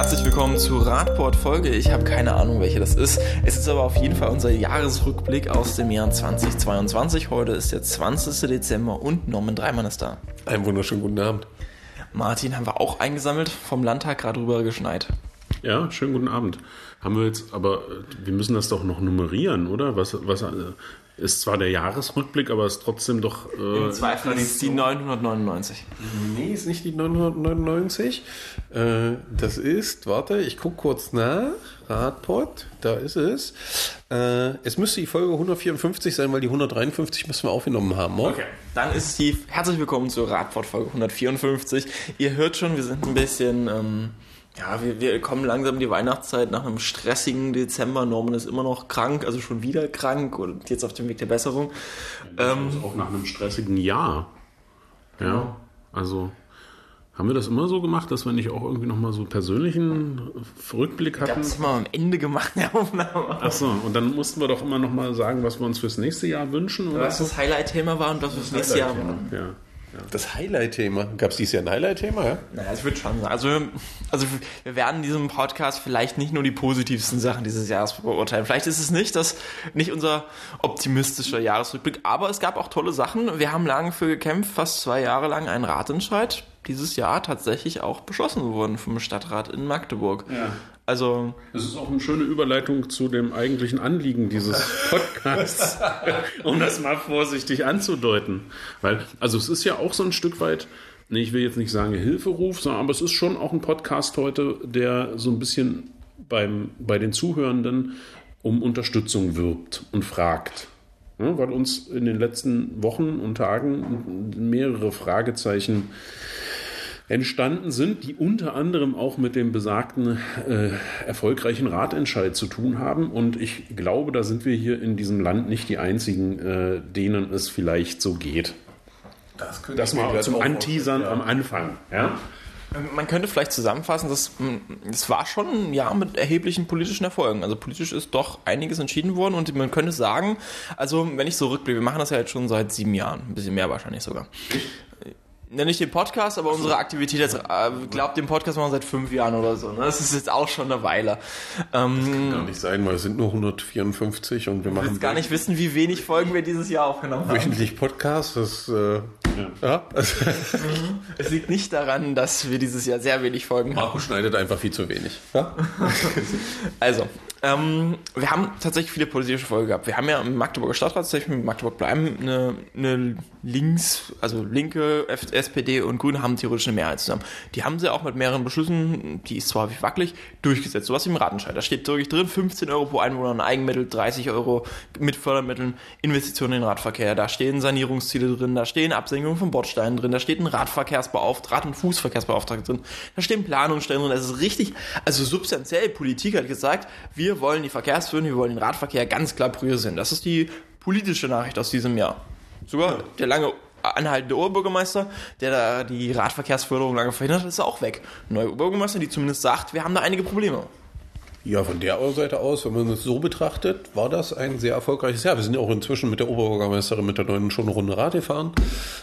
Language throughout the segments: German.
Herzlich willkommen zur Radport-Folge. Ich habe keine Ahnung, welche das ist. Es ist aber auf jeden Fall unser Jahresrückblick aus dem Jahr 2022. Heute ist der 20. Dezember und Norman Dreimann ist da. Einen wunderschönen guten Abend. Martin haben wir auch eingesammelt, vom Landtag gerade rüber geschneit. Ja, schönen guten Abend. Haben wir jetzt, aber wir müssen das doch noch nummerieren, oder? Was, was ist zwar der Jahresrückblick, aber ist trotzdem doch. Äh, Im Zweifel ist die 999. Nee, ist nicht die 999. Äh, das ist, warte, ich gucke kurz nach. Radpod, da ist es. Äh, es müsste die Folge 154 sein, weil die 153 müssen wir aufgenommen haben, oder? Okay, dann ist es die. Herzlich willkommen zur Radpod-Folge 154. Ihr hört schon, wir sind ein bisschen. Ähm, ja, wir, wir kommen langsam in die Weihnachtszeit nach einem stressigen Dezember. Norman ist immer noch krank, also schon wieder krank und jetzt auf dem Weg der Besserung. Ähm, auch nach einem stressigen Jahr. Ja, genau. also haben wir das immer so gemacht, dass wir nicht auch irgendwie nochmal so einen persönlichen Rückblick hatten? Wir haben immer am Ende gemacht, der Aufnahme. Achso, und dann mussten wir doch immer nochmal sagen, was wir uns fürs nächste Jahr wünschen. Oder was so? das Highlight-Thema war und was wir fürs nächste Jahr waren. Ja. Das Highlight-Thema. Gab es dieses Jahr ein Highlight-Thema, ja? Naja, ich würde schon sagen. Also, also wir werden in diesem Podcast vielleicht nicht nur die positivsten Sachen dieses Jahres beurteilen. Vielleicht ist es nicht das, nicht unser optimistischer Jahresrückblick, aber es gab auch tolle Sachen. Wir haben lange für gekämpft, fast zwei Jahre lang einen Ratentscheid dieses Jahr tatsächlich auch beschlossen worden vom Stadtrat in Magdeburg. Ja. Also. Das ist auch eine schöne Überleitung zu dem eigentlichen Anliegen dieses Podcasts, um das mal vorsichtig anzudeuten. Weil, also es ist ja auch so ein Stück weit, nee, ich will jetzt nicht sagen Hilferuf, sondern aber es ist schon auch ein Podcast heute, der so ein bisschen beim, bei den Zuhörenden um Unterstützung wirbt und fragt. Ja, weil uns in den letzten Wochen und Tagen mehrere Fragezeichen entstanden sind, die unter anderem auch mit dem besagten äh, erfolgreichen Ratentscheid zu tun haben. Und ich glaube, da sind wir hier in diesem Land nicht die einzigen, äh, denen es vielleicht so geht. Das, das mal zum Anteasern ja. am Anfang. Ja? Man könnte vielleicht zusammenfassen, dass es war schon ein Jahr mit erheblichen politischen Erfolgen. Also politisch ist doch einiges entschieden worden und man könnte sagen, also wenn ich so rückblicke, wir machen das ja jetzt schon seit sieben Jahren, ein bisschen mehr wahrscheinlich sogar. Ich? Ja, nicht den Podcast, aber unsere Aktivität jetzt, äh, glaubt, den Podcast machen wir seit fünf Jahren oder so. Ne? Das ist jetzt auch schon eine Weile. Ähm, das kann gar nicht sein, weil es sind nur 154 und wir machen. Ich gar nicht wissen, wie wenig Folgen wir dieses Jahr aufgenommen haben. Wöchentlich Podcast, das, äh, ja. ja. Es liegt nicht daran, dass wir dieses Jahr sehr wenig Folgen Marco haben. Marco schneidet einfach viel zu wenig. Ja? also, ähm, wir haben tatsächlich viele politische Folgen gehabt. Wir haben ja im Magdeburger Stadtrat, tatsächlich mit Magdeburg bleiben, eine, eine links, also linke, SPD und Grüne haben theoretisch eine Mehrheit zusammen. Die haben sie auch mit mehreren Beschlüssen, die ist zwar häufig wackelig, durchgesetzt. So was wie im Ratenscheid. Da steht wirklich drin, 15 Euro pro Einwohner an Eigenmittel, 30 Euro mit Fördermitteln, Investitionen in den Radverkehr. Da stehen Sanierungsziele drin, da stehen Absenkungen von Bordsteinen drin, da steht ein Radverkehrsbeauftragter, Rad- und Fußverkehrsbeauftragter drin, da stehen Planungsstellen drin. Das ist richtig, also substanziell. Politik hat gesagt, wir wir wollen die Verkehrsführung, wir wollen den Radverkehr ganz klar priorisieren. Das ist die politische Nachricht aus diesem Jahr. Sogar der lange anhaltende Oberbürgermeister, der da die Radverkehrsförderung lange verhindert hat, ist auch weg. Neuer Oberbürgermeister, die zumindest sagt, wir haben da einige Probleme. Ja, von der Seite aus, wenn man es so betrachtet, war das ein sehr erfolgreiches Jahr. Wir sind ja auch inzwischen mit der Oberbürgermeisterin mit der neuen schon eine Runde Rad gefahren.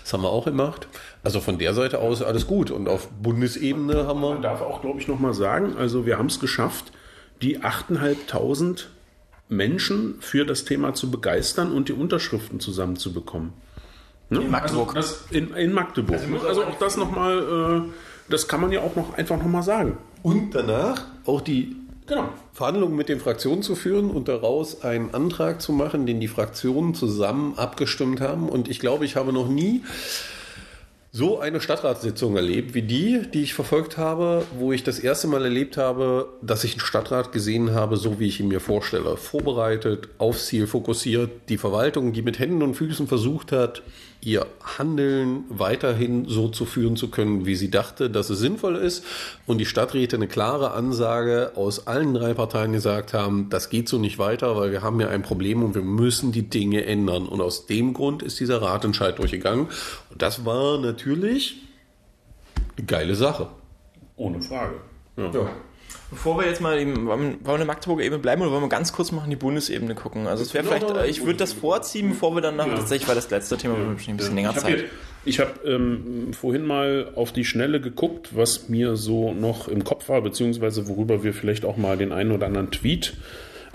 Das haben wir auch gemacht. Also von der Seite aus alles gut. Und auf Bundesebene haben wir. Man darf auch, glaube ich, nochmal sagen, also wir haben es geschafft, die 8.500 Menschen für das Thema zu begeistern und die Unterschriften zusammenzubekommen. Ne? In Magdeburg. Also in, in, Magdeburg. Also, also auch das nochmal, äh, das kann man ja auch noch einfach nochmal sagen. Und danach auch die genau. Verhandlungen mit den Fraktionen zu führen und daraus einen Antrag zu machen, den die Fraktionen zusammen abgestimmt haben. Und ich glaube, ich habe noch nie so eine Stadtratssitzung erlebt wie die, die ich verfolgt habe, wo ich das erste Mal erlebt habe, dass ich einen Stadtrat gesehen habe, so wie ich ihn mir vorstelle. Vorbereitet, aufs Ziel fokussiert, die Verwaltung, die mit Händen und Füßen versucht hat, ihr Handeln weiterhin so zu führen zu können, wie sie dachte, dass es sinnvoll ist. Und die Stadträte eine klare Ansage aus allen drei Parteien gesagt haben, das geht so nicht weiter, weil wir haben ja ein Problem und wir müssen die Dinge ändern. Und aus dem Grund ist dieser Ratentscheid durchgegangen. Und das war natürlich eine geile Sache. Ohne Frage. Ja. Ja. Bevor wir jetzt mal eben, wollen wir in der Magdeburger Ebene bleiben oder wollen wir ganz kurz mal in die Bundesebene gucken? Also es wäre Ja, vielleicht, ich würde das vorziehen, bevor wir dann nach, Ja. tatsächlich, weil das letzte Thema bestimmt ein bisschen länger Ich habe Zeit. hier- ich hab, ähm, vorhin mal auf die Schnelle geguckt, was mir so noch im Kopf war, beziehungsweise worüber wir vielleicht auch mal den einen oder anderen Tweet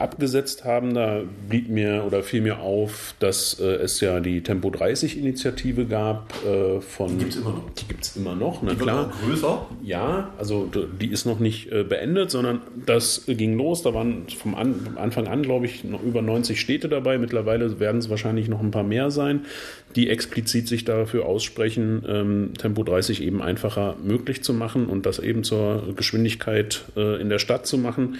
abgesetzt haben. Da blieb mir oder fiel mir auf, dass äh, es ja die Tempo 30 Initiative gab äh, von. Die gibt's immer noch. Die gibt es immer noch, na Wird klar. auch größer. Ja, also die ist noch nicht äh, beendet, sondern das ging los. Da waren vom, An vom Anfang an, glaube ich, noch über 90 Städte dabei. Mittlerweile werden es wahrscheinlich noch ein paar mehr sein, die explizit sich dafür aussprechen, ähm, Tempo 30 eben einfacher möglich zu machen und das eben zur Geschwindigkeit äh, in der Stadt zu machen.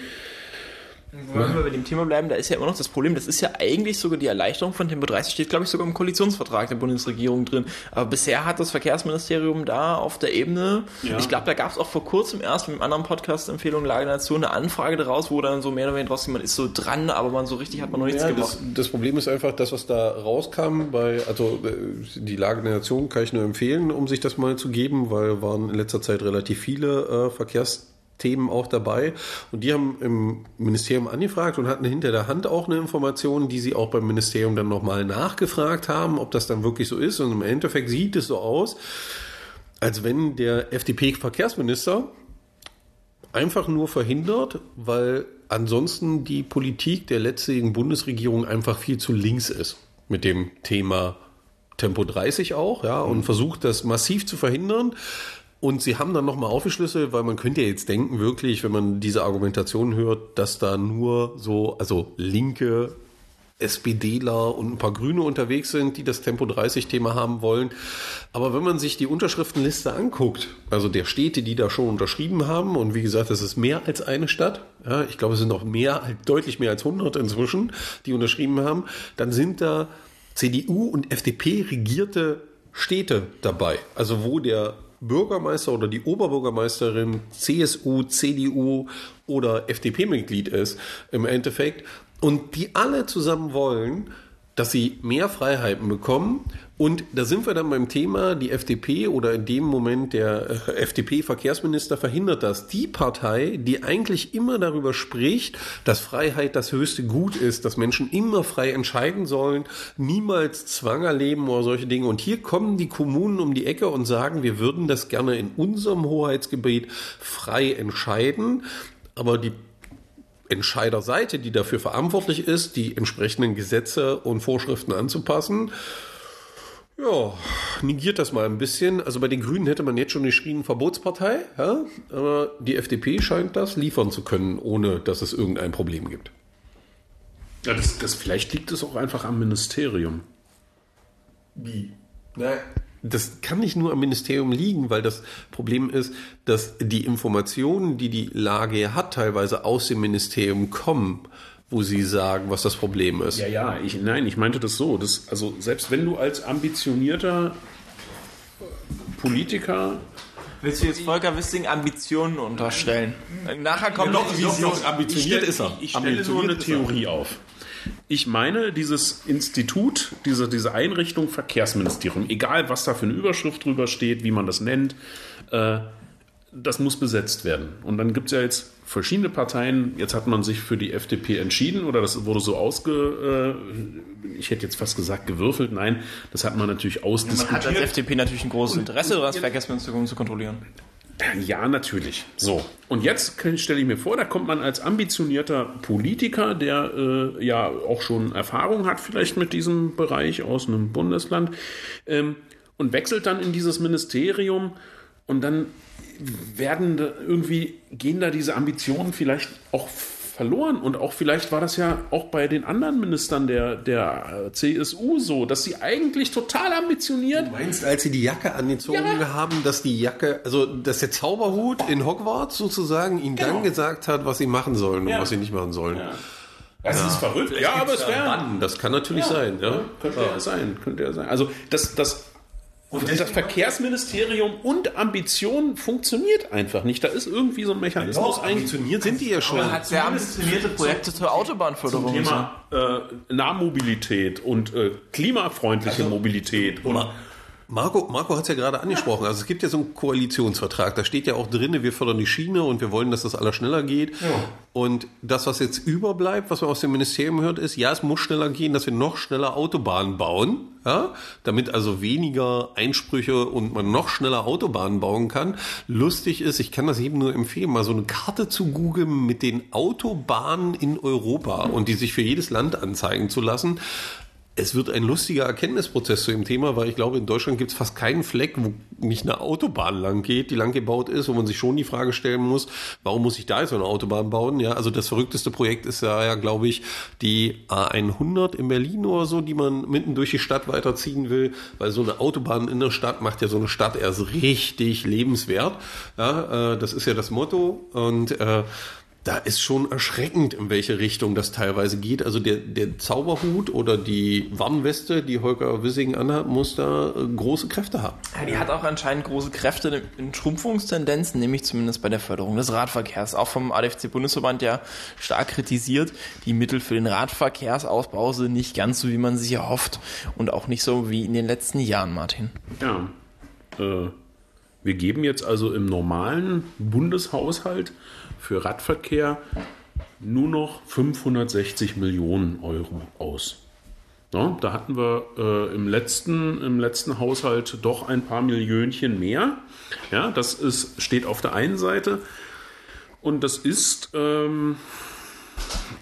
Wollen wir bei dem Thema bleiben, da ist ja immer noch das Problem, das ist ja eigentlich sogar die Erleichterung von Tempo 30, steht glaube ich sogar im Koalitionsvertrag der Bundesregierung drin. Aber bisher hat das Verkehrsministerium da auf der Ebene, Ja. ich glaube, da gab es auch vor kurzem erst mit einem anderen Podcast Empfehlung Lage der Nation eine Anfrage daraus, wo dann so mehr oder weniger draus man ist so dran, aber man so richtig hat man noch nichts Ja, gemacht. das, das Problem ist einfach, das, was da rauskam bei, also äh, die Lage der Nation kann ich nur empfehlen, um sich das mal zu geben, weil waren in letzter Zeit relativ viele äh, Verkehrsthemen auch dabei. Und die haben im Ministerium angefragt und hatten hinter der Hand auch eine Information, die sie auch beim Ministerium dann nochmal nachgefragt haben, ob das dann wirklich so ist. Und im Endeffekt sieht es so aus, als wenn der FDP-Verkehrsminister einfach nur verhindert, weil ansonsten die Politik der letzten Bundesregierung einfach viel zu links ist mit dem Thema Tempo 30 auch, ja, und versucht das massiv zu verhindern. Und sie haben dann nochmal aufgeschlüsselt, weil man könnte ja jetzt denken, wirklich, wenn man diese Argumentation hört, dass da nur so, also linke SPDler und ein paar Grüne unterwegs sind, die das Tempo 30-Thema haben wollen. Aber wenn man sich die Unterschriftenliste anguckt, also der Städte, die da schon unterschrieben haben, und wie gesagt, es ist mehr als eine Stadt, ja, ich glaube, es sind noch mehr, deutlich mehr als 100 inzwischen, die unterschrieben haben, dann sind da CDU und FDP regierte Städte dabei. Also wo der Bürgermeister oder die Oberbürgermeisterin CSU, CDU oder FDP-Mitglied ist im Endeffekt und die alle zusammen wollen, dass sie mehr Freiheiten bekommen. Und da sind wir dann beim Thema, die FDP oder in dem Moment der äh, FDP-Verkehrsminister verhindert das. Die Partei, die eigentlich immer darüber spricht, dass Freiheit das höchste Gut ist, dass Menschen immer frei entscheiden sollen, niemals Zwang erleben oder solche Dinge. Und hier kommen die Kommunen um die Ecke und sagen, wir würden das gerne in unserem Hoheitsgebiet frei entscheiden. Aber die Entscheiderseite, die dafür verantwortlich ist, die entsprechenden Gesetze und Vorschriften anzupassen, ja, negiert das mal ein bisschen. Also bei den Grünen hätte man jetzt schon geschrien Verbotspartei, ja? aber die FDP scheint das liefern zu können, ohne dass es irgendein Problem gibt. Ja, das, das, vielleicht liegt es auch einfach am Ministerium. Wie? Das kann nicht nur am Ministerium liegen, weil das Problem ist, dass die Informationen, die die Lage hat, teilweise aus dem Ministerium kommen, wo sie sagen, was das Problem ist. Ja, ja, ich, nein, ich meinte das so. Das, also selbst wenn du als ambitionierter Politiker Willst du jetzt Volker Wissing Ambitionen unterstellen? Nachher kommt noch Vision. ambitioniert ist er. Ich stelle so eine Ambitioniert ist er. Theorie auf. Ich meine, dieses Institut, diese, diese Einrichtung Verkehrsministerium, egal was da für eine Überschrift drüber steht, wie man das nennt, äh, das muss besetzt werden. Und dann gibt es ja jetzt verschiedene Parteien. Jetzt hat man sich für die FDP entschieden oder das wurde so ausge, äh, ich hätte jetzt fast gesagt gewürfelt. Nein, das hat man natürlich Man hat als ausdiskutiert. FDP natürlich ein großes Interesse, das Verkehrsministerium zu kontrollieren. Ja, natürlich. So. Und jetzt stelle ich mir vor, da kommt man als ambitionierter Politiker, der äh, ja auch schon Erfahrung hat, vielleicht mit diesem Bereich aus einem Bundesland, ähm, und wechselt dann in dieses Ministerium und dann werden da irgendwie, gehen da diese Ambitionen vielleicht auch verloren. Und auch vielleicht war das ja auch bei den anderen Ministern der, der äh, CSU so, dass sie eigentlich total ambitioniert Du meinst, als sie die Jacke angezogen Ja. haben, dass die Jacke, also dass der Zauberhut in Hogwarts sozusagen ihnen Genau. dann gesagt hat, was sie machen sollen Ja. und was sie nicht machen sollen. Das ist verrückt. Ja, aber es wäre. Das kann natürlich sein, ja. Könnte ja sein, könnte ja sein. Also das, das, das Verkehrsministerium und Ambition funktioniert einfach nicht. Da ist irgendwie so ein Mechanismus eigentlich Ambitioniert sind die ja schon. Man hat sehr ambitionierte Projekte zur Autobahnförderung. Thema äh, Nahmobilität und äh, klimafreundliche Mobilität. Und, Marco, Marco hat es ja gerade angesprochen. Also es gibt ja so einen Koalitionsvertrag. Da steht ja auch drin, wir fördern die Schiene und wir wollen, dass das alles schneller geht. Ja. Und das, was jetzt überbleibt, was man aus dem Ministerium hört, ist, ja, es muss schneller gehen, dass wir noch schneller Autobahnen bauen. Ja? Damit also weniger Einsprüche und man noch schneller Autobahnen bauen kann. Lustig ist, ich kann das jedem nur empfehlen, mal so eine Karte zu googeln mit den Autobahnen in Europa und die sich für jedes Land anzeigen zu lassen es wird ein lustiger Erkenntnisprozess zu dem Thema, weil ich glaube, in Deutschland gibt es fast keinen Fleck, wo nicht eine Autobahn lang geht, die lang gebaut ist, wo man sich schon die Frage stellen muss, warum muss ich da jetzt so eine Autobahn bauen? Ja, also das verrückteste Projekt ist ja, ja glaube ich, die A100 in Berlin oder so, die man mitten durch die Stadt weiterziehen will, weil so eine Autobahn in der Stadt macht ja so eine Stadt erst richtig lebenswert. Ja, äh, das ist ja das Motto und äh, da ist schon erschreckend, in welche Richtung das teilweise geht. Also der, der Zauberhut oder die Warnweste, die Holger Wissing anhat, muss da äh, große Kräfte haben. Ja, die hat auch anscheinend große Kräfte in Schrumpfungstendenzen, nämlich zumindest bei der Förderung des Radverkehrs. Auch vom ADFC-Bundesverband ja stark kritisiert. Die Mittel für den Radverkehrsausbau sind nicht ganz so, wie man sich erhofft. Und auch nicht so wie in den letzten Jahren, Martin. Ja. Äh, wir geben jetzt also im normalen Bundeshaushalt für Radverkehr nur noch 560 Millionen Euro aus. Ja, da hatten wir äh, im, letzten, im letzten Haushalt doch ein paar Millionchen mehr. Ja, das ist, steht auf der einen Seite. Und das ist. Ähm,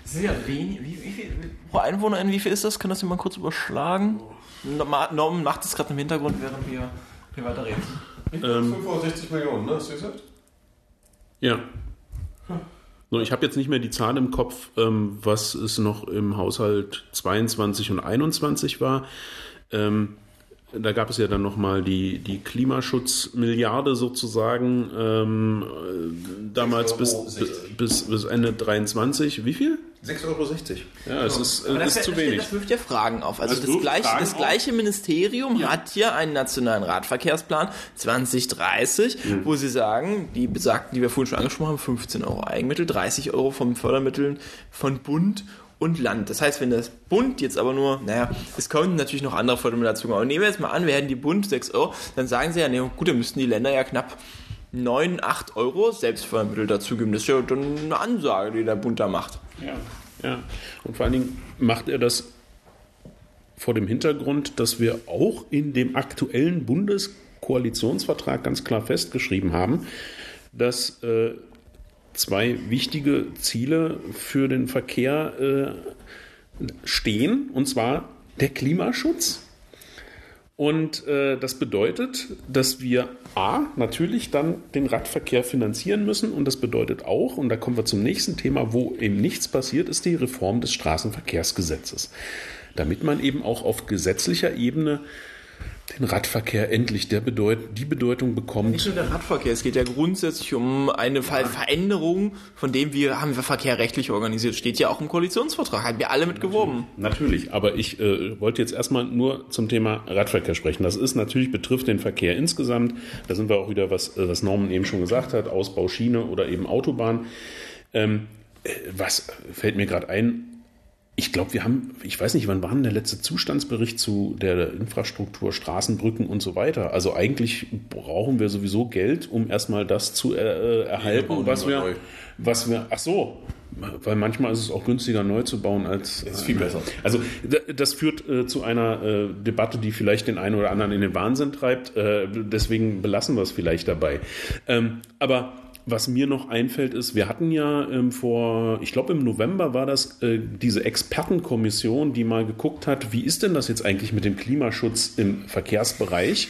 Sehr wenig. Wie, wie viel, pro Einwohner, wie viel ist das? Kann das jemand kurz überschlagen? Norman macht das gerade im Hintergrund, während wir, wir weiterreden. Ähm, 65 Millionen, ne? Hast du gesagt? Ja. Ich habe jetzt nicht mehr die Zahl im Kopf, ähm, was es noch im Haushalt 22 und 21 war. Ähm, da gab es ja dann nochmal die, die Klimaschutzmilliarde sozusagen, ähm, damals bis, bis, bis Ende 23. Wie viel? 6,60 Euro. Ja, es ist, äh, das, ist zu wenig. Das wirft ja Fragen auf. Also das, das gleiche, das gleiche Ministerium ja. hat hier einen nationalen Radverkehrsplan 2030, mhm. wo sie sagen, die besagten, die wir vorhin schon angesprochen haben, 15 Euro Eigenmittel, 30 Euro von Fördermitteln von Bund und Land. Das heißt, wenn das Bund jetzt aber nur, naja, es könnten natürlich noch andere Fördermittel dazu kommen. Aber nehmen wir jetzt mal an, wir hätten die Bund 6 Euro, dann sagen sie ja, nee, gut, dann müssten die Länder ja knapp 9, 8 Euro Selbstfördermittel dazugeben. Das ist ja dann eine Ansage, die der Bund da macht. Ja, ja. Und vor allen Dingen macht er das vor dem Hintergrund, dass wir auch in dem aktuellen Bundeskoalitionsvertrag ganz klar festgeschrieben haben, dass äh, zwei wichtige Ziele für den Verkehr äh, stehen, und zwar der Klimaschutz und äh, das bedeutet, dass wir A, natürlich dann den Radverkehr finanzieren müssen. Und das bedeutet auch, und da kommen wir zum nächsten Thema, wo eben nichts passiert, ist die Reform des Straßenverkehrsgesetzes. Damit man eben auch auf gesetzlicher Ebene den Radverkehr endlich der Bedeut die Bedeutung bekommt. Nicht nur der Radverkehr, es geht ja grundsätzlich um eine Veränderung, von dem wir haben wir Verkehr rechtlich organisiert. Steht ja auch im Koalitionsvertrag, haben wir alle mit geworben. Natürlich, aber ich äh, wollte jetzt erstmal nur zum Thema Radverkehr sprechen. Das ist natürlich betrifft den Verkehr insgesamt. Da sind wir auch wieder, was, äh, was Norman eben schon gesagt hat, Ausbau Schiene oder eben Autobahn. Ähm, äh, was fällt mir gerade ein? Ich glaube, wir haben, ich weiß nicht, wann war denn der letzte Zustandsbericht zu der Infrastruktur, Straßenbrücken und so weiter. Also eigentlich brauchen wir sowieso Geld, um erstmal das zu äh, erhalten, ja, was wir, was wir, ach so, weil manchmal ist es auch günstiger neu zu bauen als. Das ist viel besser. Also das führt äh, zu einer äh, Debatte, die vielleicht den einen oder anderen in den Wahnsinn treibt. Äh, deswegen belassen wir es vielleicht dabei. Ähm, aber was mir noch einfällt, ist, wir hatten ja ähm, vor, ich glaube im November war das äh, diese Expertenkommission, die mal geguckt hat, wie ist denn das jetzt eigentlich mit dem Klimaschutz im Verkehrsbereich?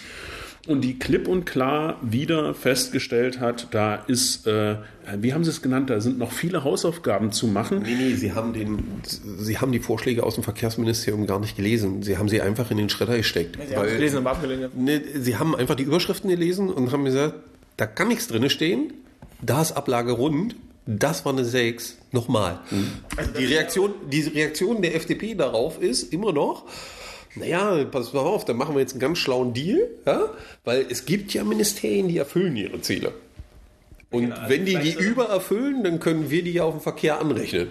Und die klipp und klar wieder festgestellt hat, da ist, äh, wie haben Sie es genannt, da sind noch viele Hausaufgaben zu machen. Nee, nee, Sie haben, den, Sie haben die Vorschläge aus dem Verkehrsministerium gar nicht gelesen. Sie haben sie einfach in den Schredder gesteckt. Sie, weil, haben, gelesen, nee, Sie haben einfach die Überschriften gelesen und haben gesagt, da kann nichts drin stehen da ist Ablage rund, das war eine 6, nochmal. Mhm. Also die, Reaktion, die Reaktion der FDP darauf ist immer noch, naja, pass mal auf, dann machen wir jetzt einen ganz schlauen Deal, ja? weil es gibt ja Ministerien, die erfüllen ihre Ziele. Und genau, wenn die die übererfüllen, dann können wir die ja auf den Verkehr anrechnen.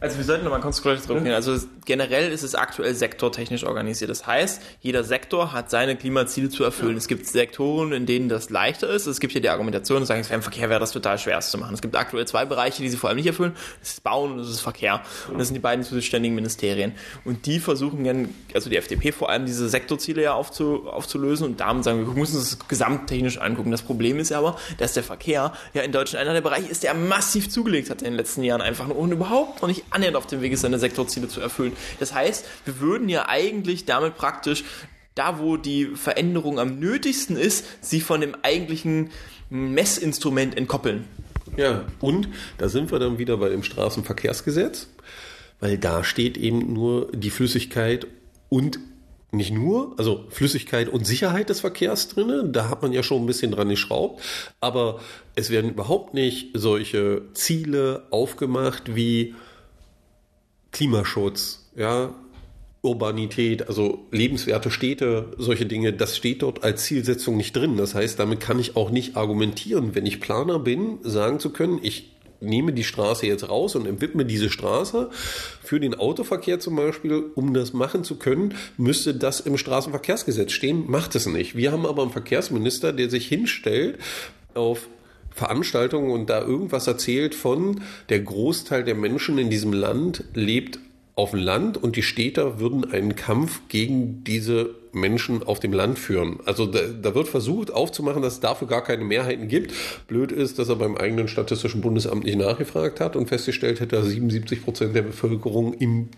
Also wir sollten nochmal kurz zurückgehen. Also generell ist es aktuell sektortechnisch organisiert. Das heißt, jeder Sektor hat seine Klimaziele zu erfüllen. Ja. Es gibt Sektoren, in denen das leichter ist. Es gibt ja die Argumentation, sagen, im Verkehr wäre das total schwer zu machen. Es gibt aktuell zwei Bereiche, die sie vor allem nicht erfüllen. Das ist Bauen und das ist Verkehr. Und das sind die beiden zuständigen Ministerien. Und die versuchen dann, also die FDP vor allem, diese Sektorziele ja aufzu, aufzulösen. Und damit sagen wir, wir müssen das gesamttechnisch angucken. Das Problem ist aber, dass der Verkehr ja in Deutschland einer der Bereiche ist, der massiv zugelegt hat in den letzten Jahren einfach und überhaupt noch nicht annähernd auf dem Weg ist, seine Sektorziele zu erfüllen. Das heißt, wir würden ja eigentlich damit praktisch da, wo die Veränderung am nötigsten ist, sie von dem eigentlichen Messinstrument entkoppeln. Ja, und da sind wir dann wieder bei dem Straßenverkehrsgesetz, weil da steht eben nur die Flüssigkeit und nicht nur, also Flüssigkeit und Sicherheit des Verkehrs drinne, da hat man ja schon ein bisschen dran geschraubt, aber es werden überhaupt nicht solche Ziele aufgemacht wie Klimaschutz, ja, Urbanität, also lebenswerte Städte, solche Dinge, das steht dort als Zielsetzung nicht drin. Das heißt, damit kann ich auch nicht argumentieren, wenn ich Planer bin, sagen zu können, ich nehme die Straße jetzt raus und widme diese Straße für den Autoverkehr zum Beispiel, um das machen zu können, müsste das im Straßenverkehrsgesetz stehen, macht es nicht. Wir haben aber einen Verkehrsminister, der sich hinstellt auf Veranstaltungen und da irgendwas erzählt von, der Großteil der Menschen in diesem Land lebt auf dem Land und die Städter würden einen Kampf gegen diese Menschen auf dem Land führen. Also da, da, wird versucht aufzumachen, dass es dafür gar keine Mehrheiten gibt. Blöd ist, dass er beim eigenen Statistischen Bundesamt nicht nachgefragt hat und festgestellt hätte, dass 77 Prozent der Bevölkerung im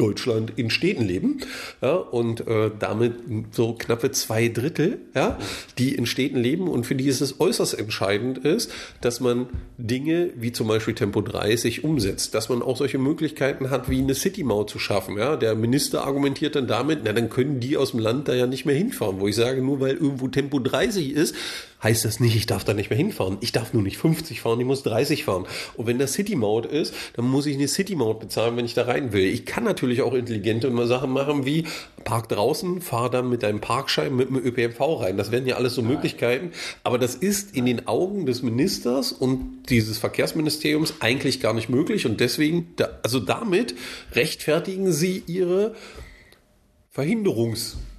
Deutschland in Städten leben ja, und äh, damit so knappe zwei Drittel, ja, die in Städten leben und für die ist es äußerst entscheidend ist, dass man Dinge wie zum Beispiel Tempo 30 umsetzt, dass man auch solche Möglichkeiten hat, wie eine City-Maut zu schaffen. Ja. Der Minister argumentiert dann damit, na dann können die aus dem Land da ja nicht mehr hinfahren, wo ich sage, nur weil irgendwo Tempo 30 ist, heißt das nicht, ich darf da nicht mehr hinfahren. Ich darf nur nicht 50 fahren, ich muss 30 fahren. Und wenn das City-Maut ist, dann muss ich eine City-Maut bezahlen, wenn ich da rein will. Ich kann natürlich auch intelligente Sachen machen wie park draußen, fahr dann mit deinem Parkschein mit dem ÖPNV rein. Das wären ja alles so Möglichkeiten. Aber das ist in den Augen des Ministers und dieses Verkehrsministeriums eigentlich gar nicht möglich. Und deswegen, also damit rechtfertigen sie ihre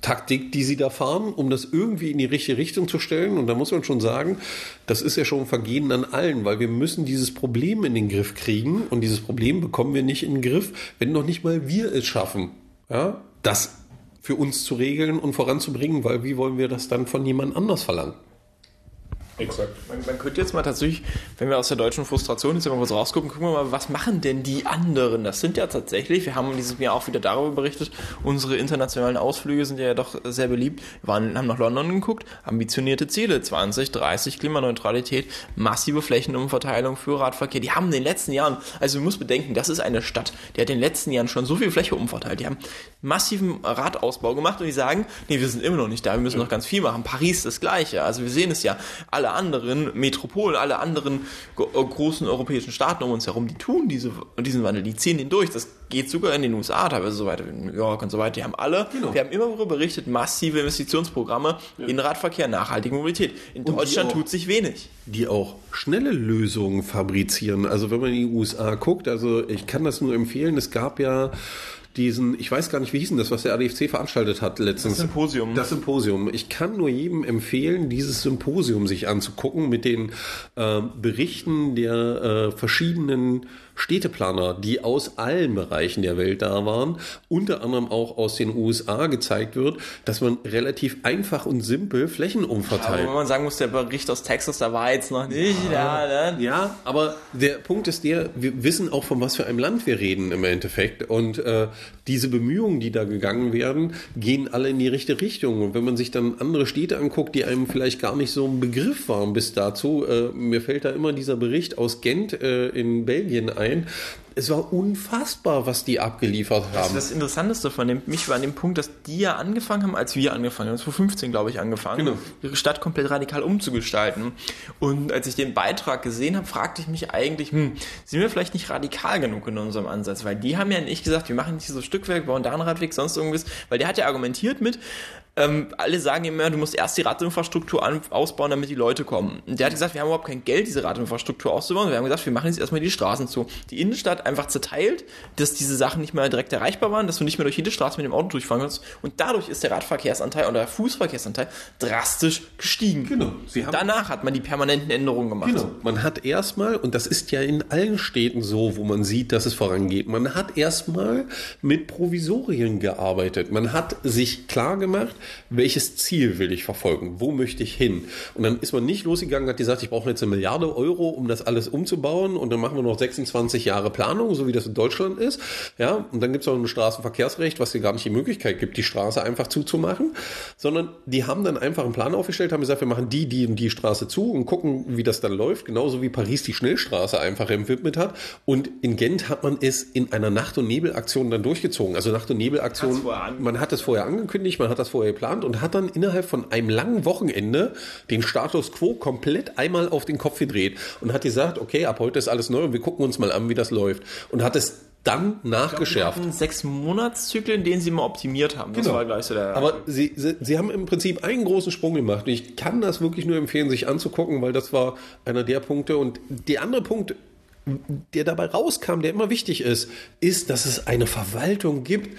Verhinderungstaktik, die sie da fahren, um das irgendwie in die richtige Richtung zu stellen. Und da muss man schon sagen, das ist ja schon Vergehen an allen, weil wir müssen dieses Problem in den Griff kriegen. Und dieses Problem bekommen wir nicht in den Griff, wenn noch nicht mal wir es schaffen, ja, das für uns zu regeln und voranzubringen, weil wie wollen wir das dann von jemand anders verlangen? Exakt. Man, man, könnte jetzt mal tatsächlich, wenn wir aus der deutschen Frustration jetzt mal kurz rausgucken, gucken wir mal, was machen denn die anderen? Das sind ja tatsächlich, wir haben dieses Jahr auch wieder darüber berichtet, unsere internationalen Ausflüge sind ja doch sehr beliebt. Wir waren, haben nach London geguckt, ambitionierte Ziele, 20, 30, Klimaneutralität, massive Flächenumverteilung für Radverkehr. Die haben in den letzten Jahren, also man muss bedenken, das ist eine Stadt, die hat in den letzten Jahren schon so viel Fläche umverteilt. Die haben massiven Radausbau gemacht und die sagen, nee, wir sind immer noch nicht da, wir müssen noch ganz viel machen. Paris das gleiche. Also wir sehen es ja, alle anderen Metropolen, alle anderen äh, großen europäischen Staaten um uns herum, die tun diese, diesen Wandel, die ziehen den durch. Das geht sogar in den USA teilweise so weiter, in New York und so weiter. Die haben alle, genau. wir haben immer darüber berichtet, massive Investitionsprogramme ja. in Radverkehr, nachhaltige Mobilität. In und Deutschland auch, tut sich wenig. Die auch schnelle Lösungen fabrizieren. Also wenn man in die USA guckt, also ich kann das nur empfehlen, es gab ja diesen, ich weiß gar nicht, wie hieß denn das, was der ADFC veranstaltet hat letztens. Das Symposium. Das Symposium. Ich kann nur jedem empfehlen, dieses Symposium sich anzugucken mit den äh, Berichten der äh, verschiedenen Städteplaner, die aus allen Bereichen der Welt da waren, unter anderem auch aus den USA gezeigt wird, dass man relativ einfach und simpel Flächen umverteilt. Aber wenn man sagen muss, der Bericht aus Texas, da war jetzt noch nicht ja, da. Ne? Ja, aber der Punkt ist der, wir wissen auch, von was für einem Land wir reden im Endeffekt. Und äh, diese Bemühungen, die da gegangen werden, gehen alle in die richtige Richtung. Und wenn man sich dann andere Städte anguckt, die einem vielleicht gar nicht so ein Begriff waren bis dazu, äh, mir fällt da immer dieser Bericht aus Gent äh, in Belgien ein, ein. Es war unfassbar, was die abgeliefert haben. Das, das Interessanteste von dem, mich war an dem Punkt, dass die ja angefangen haben, als wir angefangen haben, 2015 glaube ich angefangen, genau. ihre Stadt komplett radikal umzugestalten. Und als ich den Beitrag gesehen habe, fragte ich mich eigentlich, hm, sind wir vielleicht nicht radikal genug in unserem Ansatz? Weil die haben ja nicht gesagt, wir machen nicht so Stückwerk, bauen da einen Radweg, sonst irgendwas. Weil der hat ja argumentiert mit, ähm, alle sagen immer, du musst erst die Radinfrastruktur an, ausbauen, damit die Leute kommen. Und der hat gesagt, wir haben überhaupt kein Geld, diese Radinfrastruktur auszubauen. Wir haben gesagt, wir machen jetzt erstmal die Straßen zu. Die Innenstadt einfach zerteilt, dass diese Sachen nicht mehr direkt erreichbar waren, dass du nicht mehr durch jede Straße mit dem Auto durchfahren kannst. Und dadurch ist der Radverkehrsanteil oder der Fußverkehrsanteil drastisch gestiegen. Genau. Danach hat man die permanenten Änderungen gemacht. Genau. Man hat erstmal, und das ist ja in allen Städten so, wo man sieht, dass es vorangeht, man hat erstmal mit Provisorien gearbeitet. Man hat sich klar gemacht, welches Ziel will ich verfolgen, wo möchte ich hin. Und dann ist man nicht losgegangen, hat gesagt, ich brauche jetzt eine Milliarde Euro, um das alles umzubauen und dann machen wir noch 26 Jahre Planung, so wie das in Deutschland ist. Ja, und dann gibt es auch ein Straßenverkehrsrecht, was dir gar nicht die Möglichkeit gibt, die Straße einfach zuzumachen, sondern die haben dann einfach einen Plan aufgestellt, haben gesagt, wir machen die, die und die Straße zu und gucken, wie das dann läuft, genauso wie Paris die Schnellstraße einfach Widmet hat. Und in Gent hat man es in einer Nacht- und Nebelaktion dann durchgezogen. Also Nacht- und Nebelaktion, man hat es vorher angekündigt, man hat das vorher geplant und hat dann innerhalb von einem langen Wochenende den Status quo komplett einmal auf den Kopf gedreht und hat gesagt, okay, ab heute ist alles neu und wir gucken uns mal an, wie das läuft. Und hat es dann nachgeschärft. hatten sechs Monatszyklen, den sie mal optimiert haben. Das Genau. war gleich so der. Aber sie, sie, sie haben im Prinzip einen großen Sprung gemacht. Und ich kann das wirklich nur empfehlen, sich anzugucken, weil das war einer der Punkte. Und der andere Punkt, der dabei rauskam, der immer wichtig ist, ist, dass es eine Verwaltung gibt,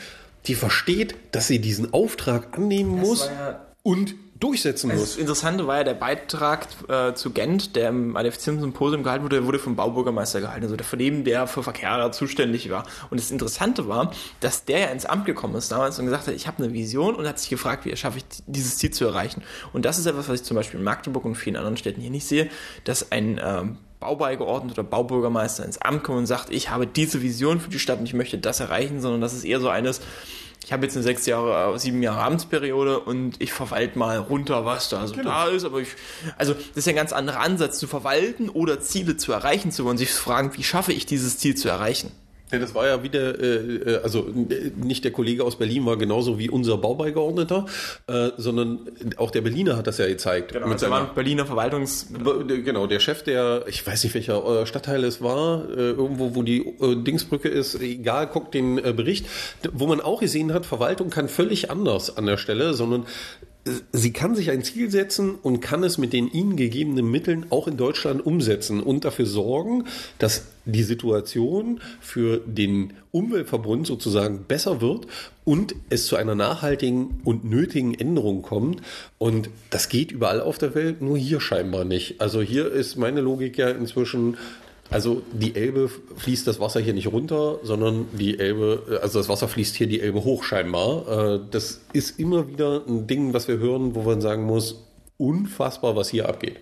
die versteht, dass sie diesen Auftrag annehmen muss war ja- und durchsetzen das muss. Interessante war ja der Beitrag äh, zu Gent, der im ADF-Symposium gehalten wurde, der wurde vom Baubürgermeister gehalten, also der von dem, der für Verkehr zuständig war. Und das Interessante war, dass der ja ins Amt gekommen ist damals und gesagt hat, ich habe eine Vision und hat sich gefragt, wie schaffe ich dieses Ziel zu erreichen. Und das ist etwas, was ich zum Beispiel in Magdeburg und vielen anderen Städten hier nicht sehe, dass ein ähm, Baubeigeordneter oder Baubürgermeister ins Amt kommt und sagt, ich habe diese Vision für die Stadt und ich möchte das erreichen, sondern das ist eher so eines, ich habe jetzt eine sechs Jahre, äh, sieben Jahre Amtsperiode und ich verwalte mal runter, was da so da ist. Aber ich, also das ist ja ein ganz anderer Ansatz, zu verwalten oder Ziele zu erreichen zu wollen, sich zu fragen, wie schaffe ich dieses Ziel zu erreichen? Ja, das war ja wieder, äh, äh, also äh, nicht der Kollege aus Berlin war genauso wie unser Baubeigeordneter, äh, sondern auch der Berliner hat das ja gezeigt. Mit Mit also seiner, Berliner Verwaltungs... Genau, der Chef der, ich weiß nicht welcher äh, Stadtteil es war, äh, irgendwo wo die Dingsbrücke ist, egal, guckt den Bericht, wo man auch gesehen hat, Verwaltung kann völlig anders an der Stelle, sondern sie kann sich ein Ziel setzen und kann es mit den ihnen gegebenen Mitteln auch in Deutschland umsetzen und dafür sorgen, dass die Situation für den Umweltverbund sozusagen besser wird und es zu einer nachhaltigen und nötigen Änderung kommt. Und das geht überall auf der Welt, nur hier scheinbar nicht. Also hier ist meine Logik ja inzwischen, also die Elbe fließt das Wasser hier nicht runter, sondern die Elbe, also das Wasser fließt hier die Elbe hoch scheinbar. Äh, Das ist immer wieder ein Ding, was wir hören, wo man sagen muss, unfassbar, was hier abgeht.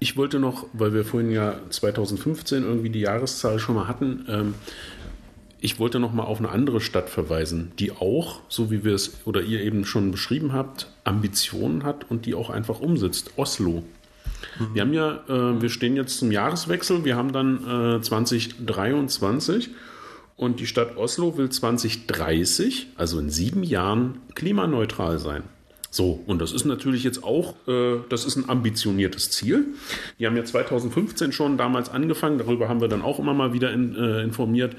Ich wollte noch, weil wir vorhin ja 2015 irgendwie die Jahreszahl schon mal hatten, ähm, ich wollte noch mal auf eine andere Stadt verweisen, die auch, so wie wir es oder ihr eben schon beschrieben habt, Ambitionen hat und die auch einfach umsetzt. Oslo. Wir haben ja, äh, wir stehen jetzt zum Jahreswechsel, wir haben dann äh, 2023 und die Stadt Oslo will 2030, also in sieben Jahren, klimaneutral sein. So, und das ist natürlich jetzt auch, äh, das ist ein ambitioniertes Ziel. Die haben ja 2015 schon damals angefangen, darüber haben wir dann auch immer mal wieder in, äh, informiert,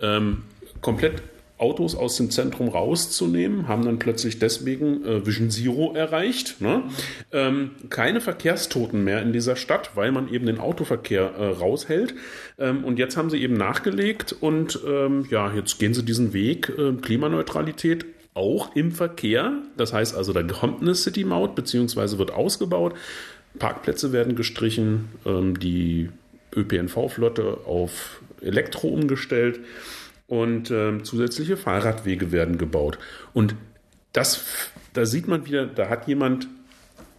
ähm, komplett Autos aus dem Zentrum rauszunehmen, haben dann plötzlich deswegen äh, Vision Zero erreicht. Ne? Ähm, keine Verkehrstoten mehr in dieser Stadt, weil man eben den Autoverkehr äh, raushält. Ähm, und jetzt haben sie eben nachgelegt und ähm, ja, jetzt gehen sie diesen Weg äh, Klimaneutralität auch im Verkehr. Das heißt also, da kommt eine City-Maut beziehungsweise wird ausgebaut. Parkplätze werden gestrichen, ähm, die ÖPNV-Flotte auf Elektro umgestellt und ähm, zusätzliche Fahrradwege werden gebaut. Und das, da sieht man wieder, da hat jemand,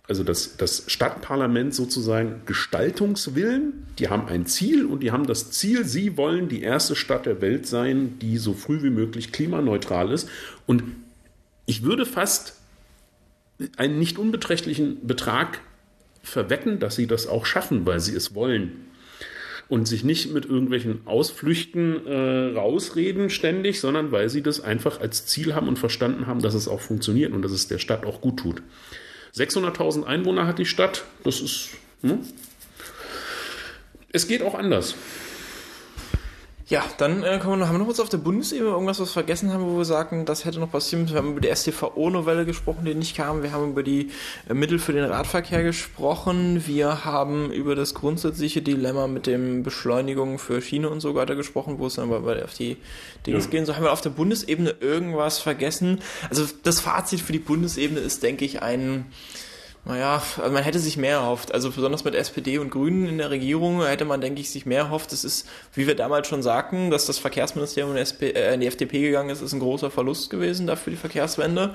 also das, das Stadtparlament sozusagen Gestaltungswillen, die haben ein Ziel und die haben das Ziel, sie wollen die erste Stadt der Welt sein, die so früh wie möglich klimaneutral ist. Und ich würde fast einen nicht unbeträchtlichen Betrag verwetten, dass sie das auch schaffen, weil sie es wollen und sich nicht mit irgendwelchen Ausflüchten äh, rausreden ständig, sondern weil sie das einfach als Ziel haben und verstanden haben, dass es auch funktioniert und dass es der Stadt auch gut tut. 600.000 Einwohner hat die Stadt, das ist. Hm? Es geht auch anders. Ja, dann äh, kommen wir noch, haben wir noch was auf der Bundesebene irgendwas, was wir vergessen haben, wo wir sagen, das hätte noch passieren müssen. Wir haben über die STVO-Novelle gesprochen, die nicht kam. Wir haben über die äh, Mittel für den Radverkehr gesprochen. Wir haben über das grundsätzliche Dilemma mit dem Beschleunigung für Schiene und so weiter gesprochen, wo es dann bei, auf die Dings ja. gehen. So haben wir auf der Bundesebene irgendwas vergessen. Also das Fazit für die Bundesebene ist, denke ich, ein naja, also man hätte sich mehr erhofft. Also besonders mit SPD und Grünen in der Regierung hätte man, denke ich, sich mehr erhofft. Das ist, wie wir damals schon sagten, dass das Verkehrsministerium in, SP, äh, in die FDP gegangen ist, ist ein großer Verlust gewesen dafür die Verkehrswende.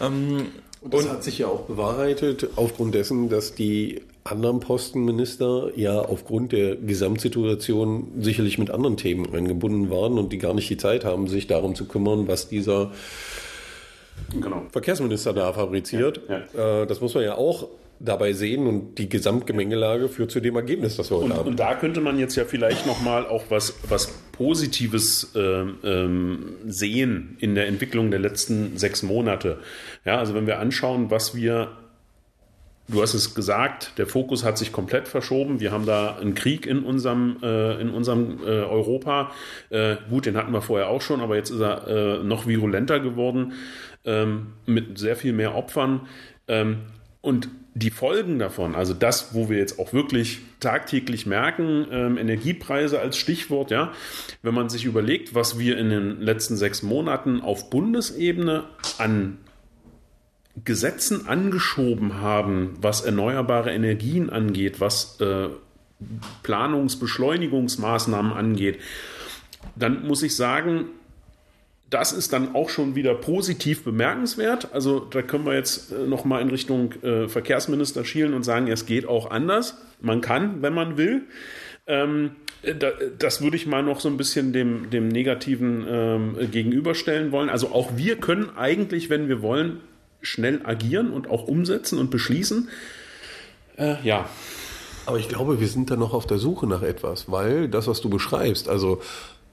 Ähm, und das und, hat sich ja auch bewahrheitet aufgrund dessen, dass die anderen Postenminister ja aufgrund der Gesamtsituation sicherlich mit anderen Themen eingebunden waren und die gar nicht die Zeit haben, sich darum zu kümmern, was dieser genau. Verkehrsminister da fabriziert. Ja, ja. Äh, das muss man ja auch dabei sehen und die Gesamtgemengelage führt zu dem Ergebnis, das wir heute und, haben. Und da könnte man jetzt ja vielleicht nochmal auch was, was Positives äh, ähm, sehen in der Entwicklung der letzten sechs Monate. Ja, also wenn wir anschauen, was wir Du hast es gesagt, der Fokus hat sich komplett verschoben. Wir haben da einen Krieg in unserem, äh, in unserem äh, Europa. Äh, gut, den hatten wir vorher auch schon, aber jetzt ist er äh, noch virulenter geworden ähm, mit sehr viel mehr Opfern. Ähm, und die Folgen davon, also das, wo wir jetzt auch wirklich tagtäglich merken, ähm, Energiepreise als Stichwort, ja, wenn man sich überlegt, was wir in den letzten sechs Monaten auf Bundesebene an Gesetzen angeschoben haben, was erneuerbare Energien angeht, was äh, Planungsbeschleunigungsmaßnahmen angeht, dann muss ich sagen, das ist dann auch schon wieder positiv bemerkenswert. Also da können wir jetzt äh, noch mal in Richtung äh, Verkehrsminister schielen und sagen, es geht auch anders. Man kann, wenn man will. Ähm, da, das würde ich mal noch so ein bisschen dem, dem Negativen ähm, gegenüberstellen wollen. Also auch wir können eigentlich, wenn wir wollen, schnell agieren und auch umsetzen und beschließen. Äh, ja. Aber ich glaube, wir sind da noch auf der Suche nach etwas, weil das, was du beschreibst, also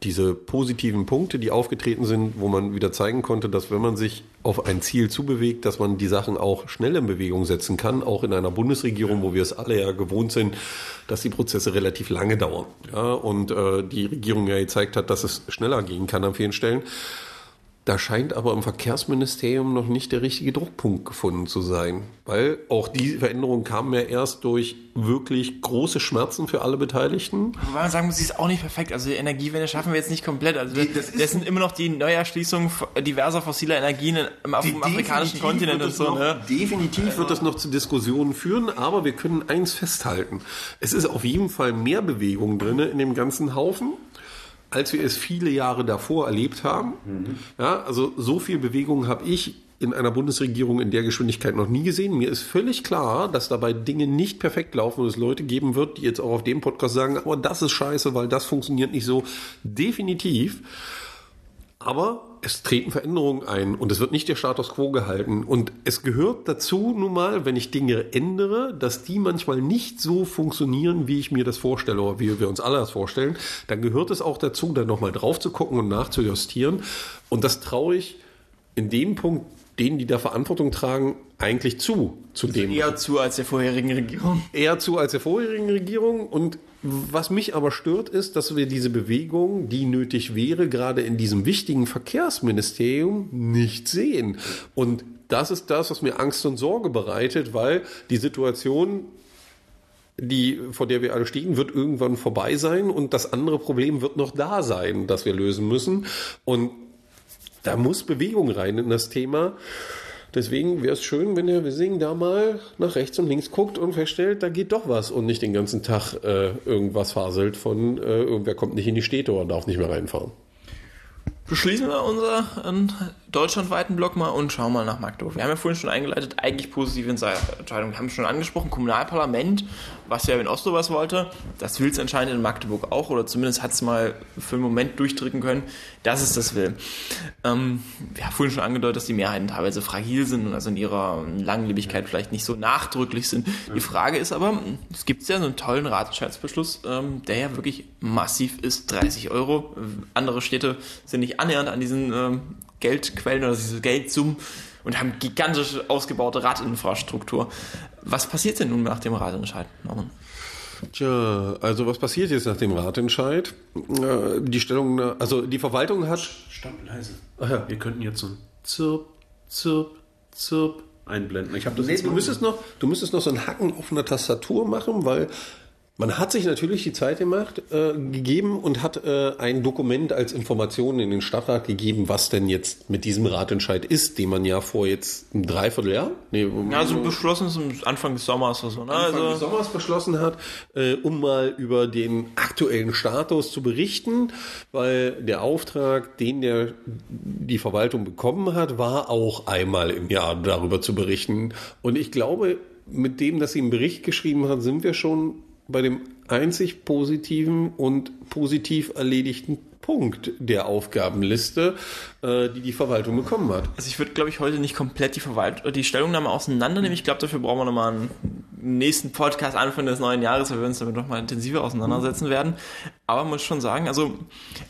diese positiven Punkte, die aufgetreten sind, wo man wieder zeigen konnte, dass wenn man sich auf ein Ziel zubewegt, dass man die Sachen auch schnell in Bewegung setzen kann, auch in einer Bundesregierung, wo wir es alle ja gewohnt sind, dass die Prozesse relativ lange dauern. Ja, und äh, die Regierung ja gezeigt hat, dass es schneller gehen kann an vielen Stellen. Da scheint aber im Verkehrsministerium noch nicht der richtige Druckpunkt gefunden zu sein, weil auch die Veränderung kam ja erst durch wirklich große Schmerzen für alle Beteiligten. Wobei man sagen muss, sie ist auch nicht perfekt. Also die Energiewende schaffen wir jetzt nicht komplett. Also die, das, das sind immer noch die Neuerschließung diverser fossiler Energien im, auf dem afrikanischen Kontinent und so. Noch, ne? Definitiv wird das noch zu Diskussionen führen, aber wir können eins festhalten. Es ist auf jeden Fall mehr Bewegung drin in dem ganzen Haufen als wir es viele Jahre davor erlebt haben. Mhm. Ja, also so viel Bewegung habe ich in einer Bundesregierung in der Geschwindigkeit noch nie gesehen. Mir ist völlig klar, dass dabei Dinge nicht perfekt laufen und es Leute geben wird, die jetzt auch auf dem Podcast sagen, aber das ist scheiße, weil das funktioniert nicht so. Definitiv. Aber es treten Veränderungen ein und es wird nicht der Status quo gehalten. Und es gehört dazu nun mal, wenn ich Dinge ändere, dass die manchmal nicht so funktionieren, wie ich mir das vorstelle oder wie wir uns alle das vorstellen, dann gehört es auch dazu, da nochmal drauf zu gucken und nachzujustieren. Und das traue ich in dem Punkt denen, die da Verantwortung tragen, eigentlich zu. zu also dem. Eher zu als der vorherigen Regierung. Eher zu als der vorherigen Regierung. Und was mich aber stört, ist, dass wir diese Bewegung, die nötig wäre, gerade in diesem wichtigen Verkehrsministerium nicht sehen. Und das ist das, was mir Angst und Sorge bereitet, weil die Situation die, vor der wir alle stehen, wird irgendwann vorbei sein und das andere Problem wird noch da sein, das wir lösen müssen. Und da muss Bewegung rein in das Thema. Deswegen wäre es schön, wenn der Wissing da mal nach rechts und links guckt und feststellt, da geht doch was und nicht den ganzen Tag äh, irgendwas faselt von äh, irgendwer kommt nicht in die Städte oder darf nicht mehr reinfahren. Beschließen wir unseren deutschlandweiten Block mal und schauen mal nach Magdeburg. Wir haben ja vorhin schon eingeleitet, eigentlich positive Entscheidungen. Wir haben schon angesprochen, Kommunalparlament, was ja in Oslo was wollte, das will es anscheinend in Magdeburg auch oder zumindest hat es mal für einen Moment durchdrücken können, dass es das will. Ähm, wir haben vorhin schon angedeutet, dass die Mehrheiten teilweise fragil sind und also in ihrer Langlebigkeit vielleicht nicht so nachdrücklich sind. Die Frage ist aber, es gibt ja so einen tollen Ratsentscheidsbeschluss, ähm, der ja wirklich massiv ist, 30 Euro. Andere Städte sind nicht annähernd an diesen ähm, Geldquellen oder diese Geldsummen und haben gigantisch ausgebaute Radinfrastruktur. Was passiert denn nun nach dem Radentscheid, Norman? Tja, also was passiert jetzt nach dem Ratentscheid? Äh, Die Stellung, also die Verwaltung hat. Stopp, leise. Ach ja. Wir könnten jetzt so ein Zirp, Zirp, Zirp einblenden. Ich habe das Nee, jetzt du müsstest noch, du müsstest noch so einen Hacken auf einer Tastatur machen, weil man hat sich natürlich die Zeit gemacht, äh, gegeben und hat äh, ein Dokument als Information in den Stadtrat gegeben, was denn jetzt mit diesem Ratentscheid ist, den man ja vor jetzt ein Dreivierteljahr, nee, Ja, also beschlossen ist am Anfang des Sommers oder so. Ne? Anfang des Also, Sommers beschlossen hat, äh, um mal über den aktuellen Status zu berichten, weil der Auftrag, den der, die Verwaltung bekommen hat, war auch einmal im Jahr darüber zu berichten. Und ich glaube, mit dem, dass sie einen Bericht geschrieben hat, sind wir schon bei dem einzig positiven und positiv erledigten Punkt der Aufgabenliste, äh, die die Verwaltung bekommen hat. also ich würde, glaube ich, heute nicht komplett die Verwalt die Stellungnahme auseinandernehmen. Ich glaube, dafür brauchen wir nochmal einen nächsten Podcast Anfang des neuen Jahres, weil wir uns damit nochmal intensiver auseinandersetzen werden. Aber man muss schon sagen, also,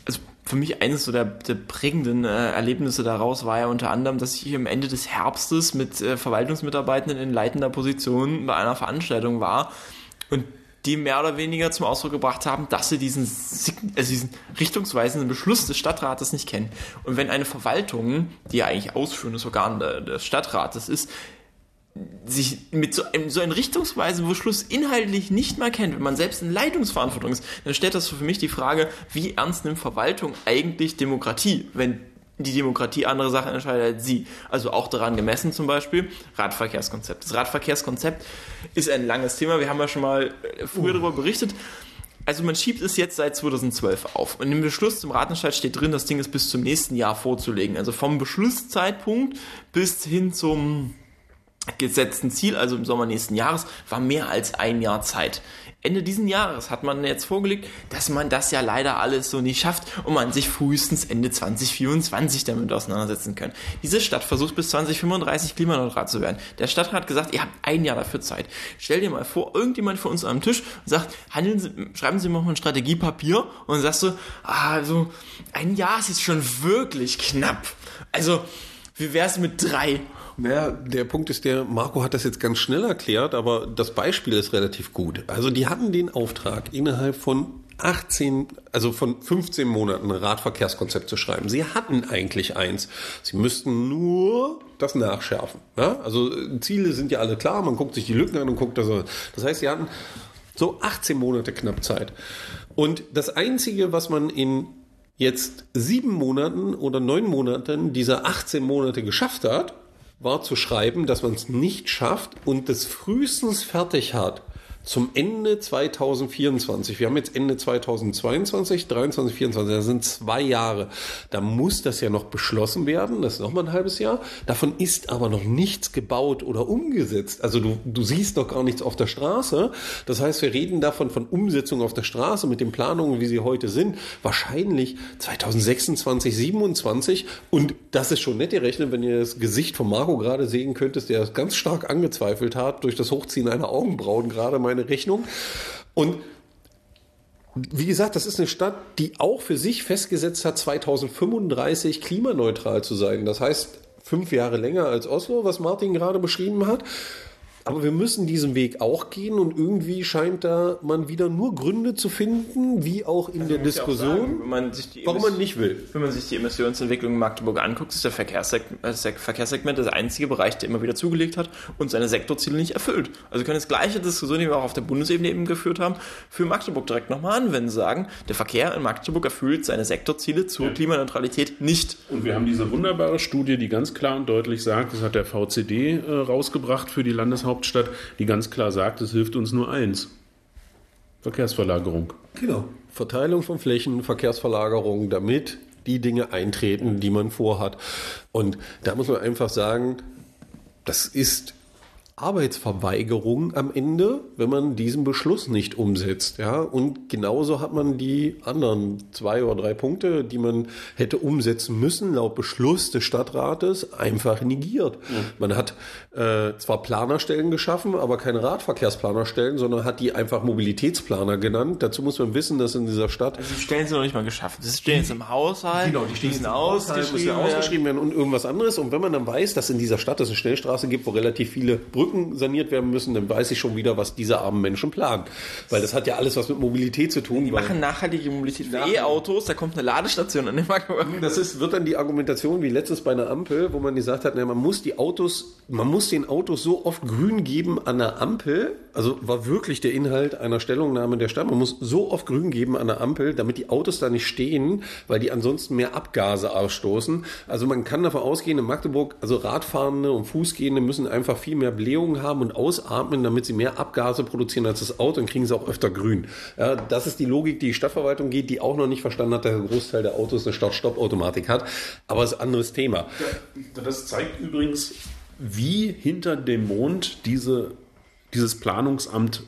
also für mich eines so der, der prägenden äh, Erlebnisse daraus war ja unter anderem, dass ich am Ende des Herbstes mit äh, Verwaltungsmitarbeitenden in leitender Position bei einer Veranstaltung war und die mehr oder weniger zum Ausdruck gebracht haben, dass sie diesen, also diesen richtungsweisenden Beschluss des Stadtrates nicht kennen. Und wenn eine Verwaltung, die ja eigentlich ausführendes Organ des Stadtrates ist, sich mit so einem, so einem richtungsweisen Beschluss inhaltlich nicht mal kennt, wenn man selbst in Leitungsverantwortung ist, dann stellt das für mich die Frage, wie ernst nimmt Verwaltung eigentlich Demokratie, wenn die Demokratie andere Sachen entscheidet als sie. Also auch daran gemessen zum Beispiel Radverkehrskonzept. Das Radverkehrskonzept ist ein langes Thema. Wir haben ja schon mal äh, früher darüber berichtet. Also man schiebt es jetzt seit 2012 auf. Und im Beschluss zum Ratenscheid steht drin, das Ding ist bis zum nächsten Jahr vorzulegen. Also vom Beschlusszeitpunkt bis hin zum gesetzten Ziel, also im Sommer nächsten Jahres, war mehr als ein Jahr Zeit. Ende diesen Jahres hat man jetzt vorgelegt, dass man das ja leider alles so nicht schafft und man sich frühestens Ende 2024 damit auseinandersetzen kann. Diese Stadt versucht bis 2035 klimaneutral zu werden. Der Stadtrat hat gesagt, ihr habt ein Jahr dafür Zeit. Stell dir mal vor, irgendjemand vor uns am Tisch sagt, handeln Sie, schreiben Sie mal ein Strategiepapier und sagst du, ah, also ein Jahr ist jetzt schon wirklich knapp. Also, wie wär's mit drei? Naja, der Punkt ist der, Marco hat das jetzt ganz schnell erklärt, aber das Beispiel ist relativ gut. Also die hatten den Auftrag, innerhalb von 18, also von 15 Monaten ein Radverkehrskonzept zu schreiben. Sie hatten eigentlich eins. Sie müssten nur das nachschärfen. Ja? Also äh, Ziele sind ja alle klar, man guckt sich die Lücken an und guckt das. Das heißt, sie hatten so 18 Monate knapp Zeit. Und das Einzige, was man in jetzt sieben Monaten oder neun Monaten dieser 18 Monate geschafft hat, war zu schreiben, dass man es nicht schafft und das frühestens fertig hat zum Ende 2024. Wir haben jetzt Ende 2022, 23, 24, das sind zwei Jahre. Da muss das ja noch beschlossen werden, das ist noch mal ein halbes Jahr. Davon ist aber noch nichts gebaut oder umgesetzt. Also du, du siehst noch gar nichts auf der Straße. Das heißt, wir reden davon von Umsetzung auf der Straße mit den Planungen, wie sie heute sind, wahrscheinlich 2026, 27 und das ist schon nett gerechnet, wenn ihr das Gesicht von Marco gerade sehen könntest, der ganz stark angezweifelt hat durch das Hochziehen einer Augenbrauen gerade meine Rechnung. Und wie gesagt, das ist eine Stadt, die auch für sich festgesetzt hat, 2035 klimaneutral zu sein. Das heißt, fünf Jahre länger als Oslo, was Martin gerade beschrieben hat. Aber wir müssen diesen Weg auch gehen und irgendwie scheint da man wieder nur Gründe zu finden, wie auch in der Diskussion, wenn man sich die warum man nicht will. Wenn man sich die Emissionsentwicklung in Magdeburg anguckt, ist der Verkehrssegment, das Verkehrssegment der einzige Bereich, der immer wieder zugelegt hat und seine Sektorziele nicht erfüllt. Also wir können das gleiche Diskussion, die wir auch auf der Bundesebene eben geführt haben, für Magdeburg direkt nochmal anwenden, sagen, der Verkehr in Magdeburg erfüllt seine Sektorziele zur Klimaneutralität nicht. Und wir haben diese wunderbare Studie, die ganz klar und deutlich sagt, das hat der VCD äh, rausgebracht für die Landeshauptstadt, die ganz klar sagt, es hilft uns nur eins. Verkehrsverlagerung. Genau. Verteilung von Flächen, Verkehrsverlagerung, damit die Dinge eintreten, die man vorhat. Und da muss man einfach sagen, das ist Arbeitsverweigerung am Ende, wenn man diesen Beschluss nicht umsetzt. Ja, und genauso hat man die anderen zwei oder drei Punkte, die man hätte umsetzen müssen, laut Beschluss des Stadtrates, einfach negiert. Man hat äh, zwar Planerstellen geschaffen, aber keine Radverkehrsplanerstellen, sondern hat die einfach Mobilitätsplaner genannt. Dazu muss man wissen, dass in dieser Stadt Die Stellen sind noch nicht mal geschaffen. Das stehen jetzt im Haushalt. Genau, die stehen ausgeschrieben, ausgeschrieben werden und irgendwas anderes. Und wenn man dann weiß, dass in dieser Stadt es eine Schnellstraße gibt, wo relativ viele Brücken Brücken saniert werden müssen, dann weiß ich schon wieder, was diese armen Menschen planen. Weil das hat ja alles was mit Mobilität zu tun. Die machen nachhaltige Mobilität für E-Autos, da kommt eine Ladestation an den Markt. Das ist, wird dann die Argumentation wie letztes bei einer Ampel, wo man gesagt hat, na, man muss die Autos, man muss den Autos so oft grün geben an der Ampel, also war wirklich der Inhalt einer Stellungnahme der Stadt, man muss so oft grün geben an der Ampel, damit die Autos da nicht stehen, weil die ansonsten mehr Abgase ausstoßen. Also man kann davon ausgehen, in Magdeburg, also Radfahrende und Fußgehende müssen einfach viel mehr Blähungen haben und ausatmen, damit sie mehr Abgase produzieren als das Auto, dann kriegen sie auch öfter grün. Ja, das ist die Logik, die die Stadtverwaltung geht, die auch noch nicht verstanden hat, dass der Großteil der Autos eine Start-Stopp-Automatik hat. Aber es ist ein anderes Thema. Das zeigt übrigens, wie hinter dem Mond diese, dieses Planungsamt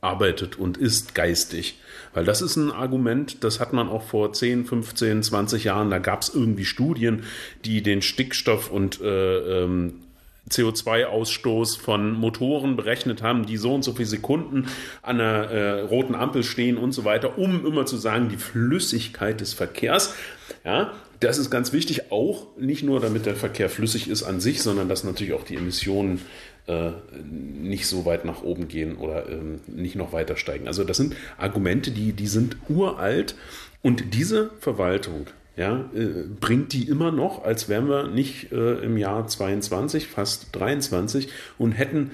arbeitet und ist geistig. Weil das ist ein Argument, das hat man auch vor 10, 15, 20 Jahren, da gab es irgendwie Studien, die den Stickstoff und äh, ähm, CO2-Ausstoß von Motoren berechnet haben, die so und so viele Sekunden an einer äh, roten Ampel stehen und so weiter, um immer zu sagen, die Flüssigkeit des Verkehrs. Ja, das ist ganz wichtig, auch nicht nur damit der Verkehr flüssig ist an sich, sondern dass natürlich auch die Emissionen äh, nicht so weit nach oben gehen oder ähm, nicht noch weiter steigen. Also das sind Argumente, die, die sind uralt und diese Verwaltung ja, äh, bringt die immer noch, als wären wir nicht äh, im Jahr 22, fast 23 und hätten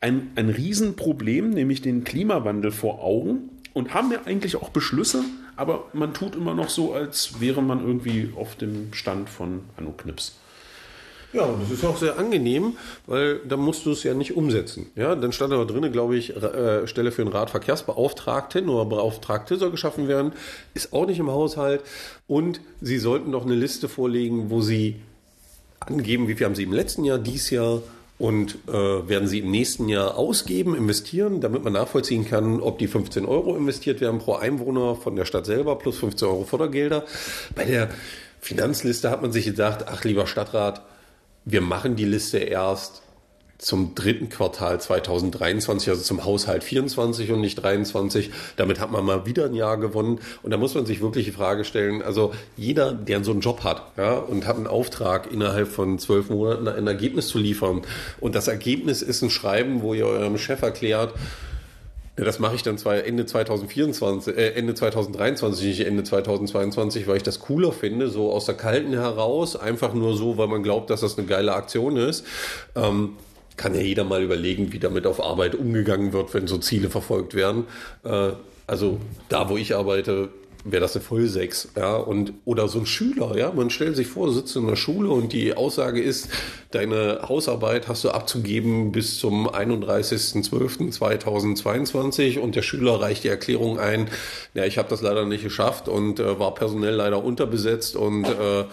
ein, ein Riesenproblem, nämlich den Klimawandel vor Augen und haben ja eigentlich auch Beschlüsse, aber man tut immer noch so, als wäre man irgendwie auf dem Stand von Anno Knips. Ja, und das ist auch sehr angenehm, weil dann musst du es ja nicht umsetzen. Ja, dann stand aber drinnen, glaube ich, äh, Stelle für einen Radverkehrsbeauftragten oder Beauftragte soll geschaffen werden. Ist auch nicht im Haushalt. Und sie sollten doch eine Liste vorlegen, wo sie angeben, wie viel haben sie im letzten Jahr, dies Jahr und äh, werden sie im nächsten Jahr ausgeben, investieren, damit man nachvollziehen kann, ob die 15 Euro investiert werden pro Einwohner von der Stadt selber plus 15 Euro Fördergelder. Bei der Finanzliste hat man sich gedacht, ach lieber Stadtrat, wir machen die Liste erst zum dritten Quartal 2023, also zum Haushalt 24 und nicht 23. Damit hat man mal wieder ein Jahr gewonnen. Und da muss man sich wirklich die Frage stellen, also jeder, der so einen Job hat ja, und hat einen Auftrag, innerhalb von zwölf Monaten ein Ergebnis zu liefern. Und das Ergebnis ist ein Schreiben, wo ihr eurem Chef erklärt, ja, das mache ich dann zwar Ende 2024, äh, Ende 2023, nicht Ende 2022, weil ich das cooler finde, so aus der Kalten heraus, einfach nur so, weil man glaubt, dass das eine geile Aktion ist. Ähm, kann ja jeder mal überlegen, wie damit auf Arbeit umgegangen wird, wenn so Ziele verfolgt werden. Äh, also da, wo ich arbeite, wäre das eine Vollsechs, ja, und, oder so ein Schüler, ja, man stellt sich vor, sitzt in der Schule und die Aussage ist, deine Hausarbeit hast du abzugeben bis zum 31.12.2022 und der Schüler reicht die Erklärung ein, ja, ich habe das leider nicht geschafft und äh, war personell leider unterbesetzt und äh,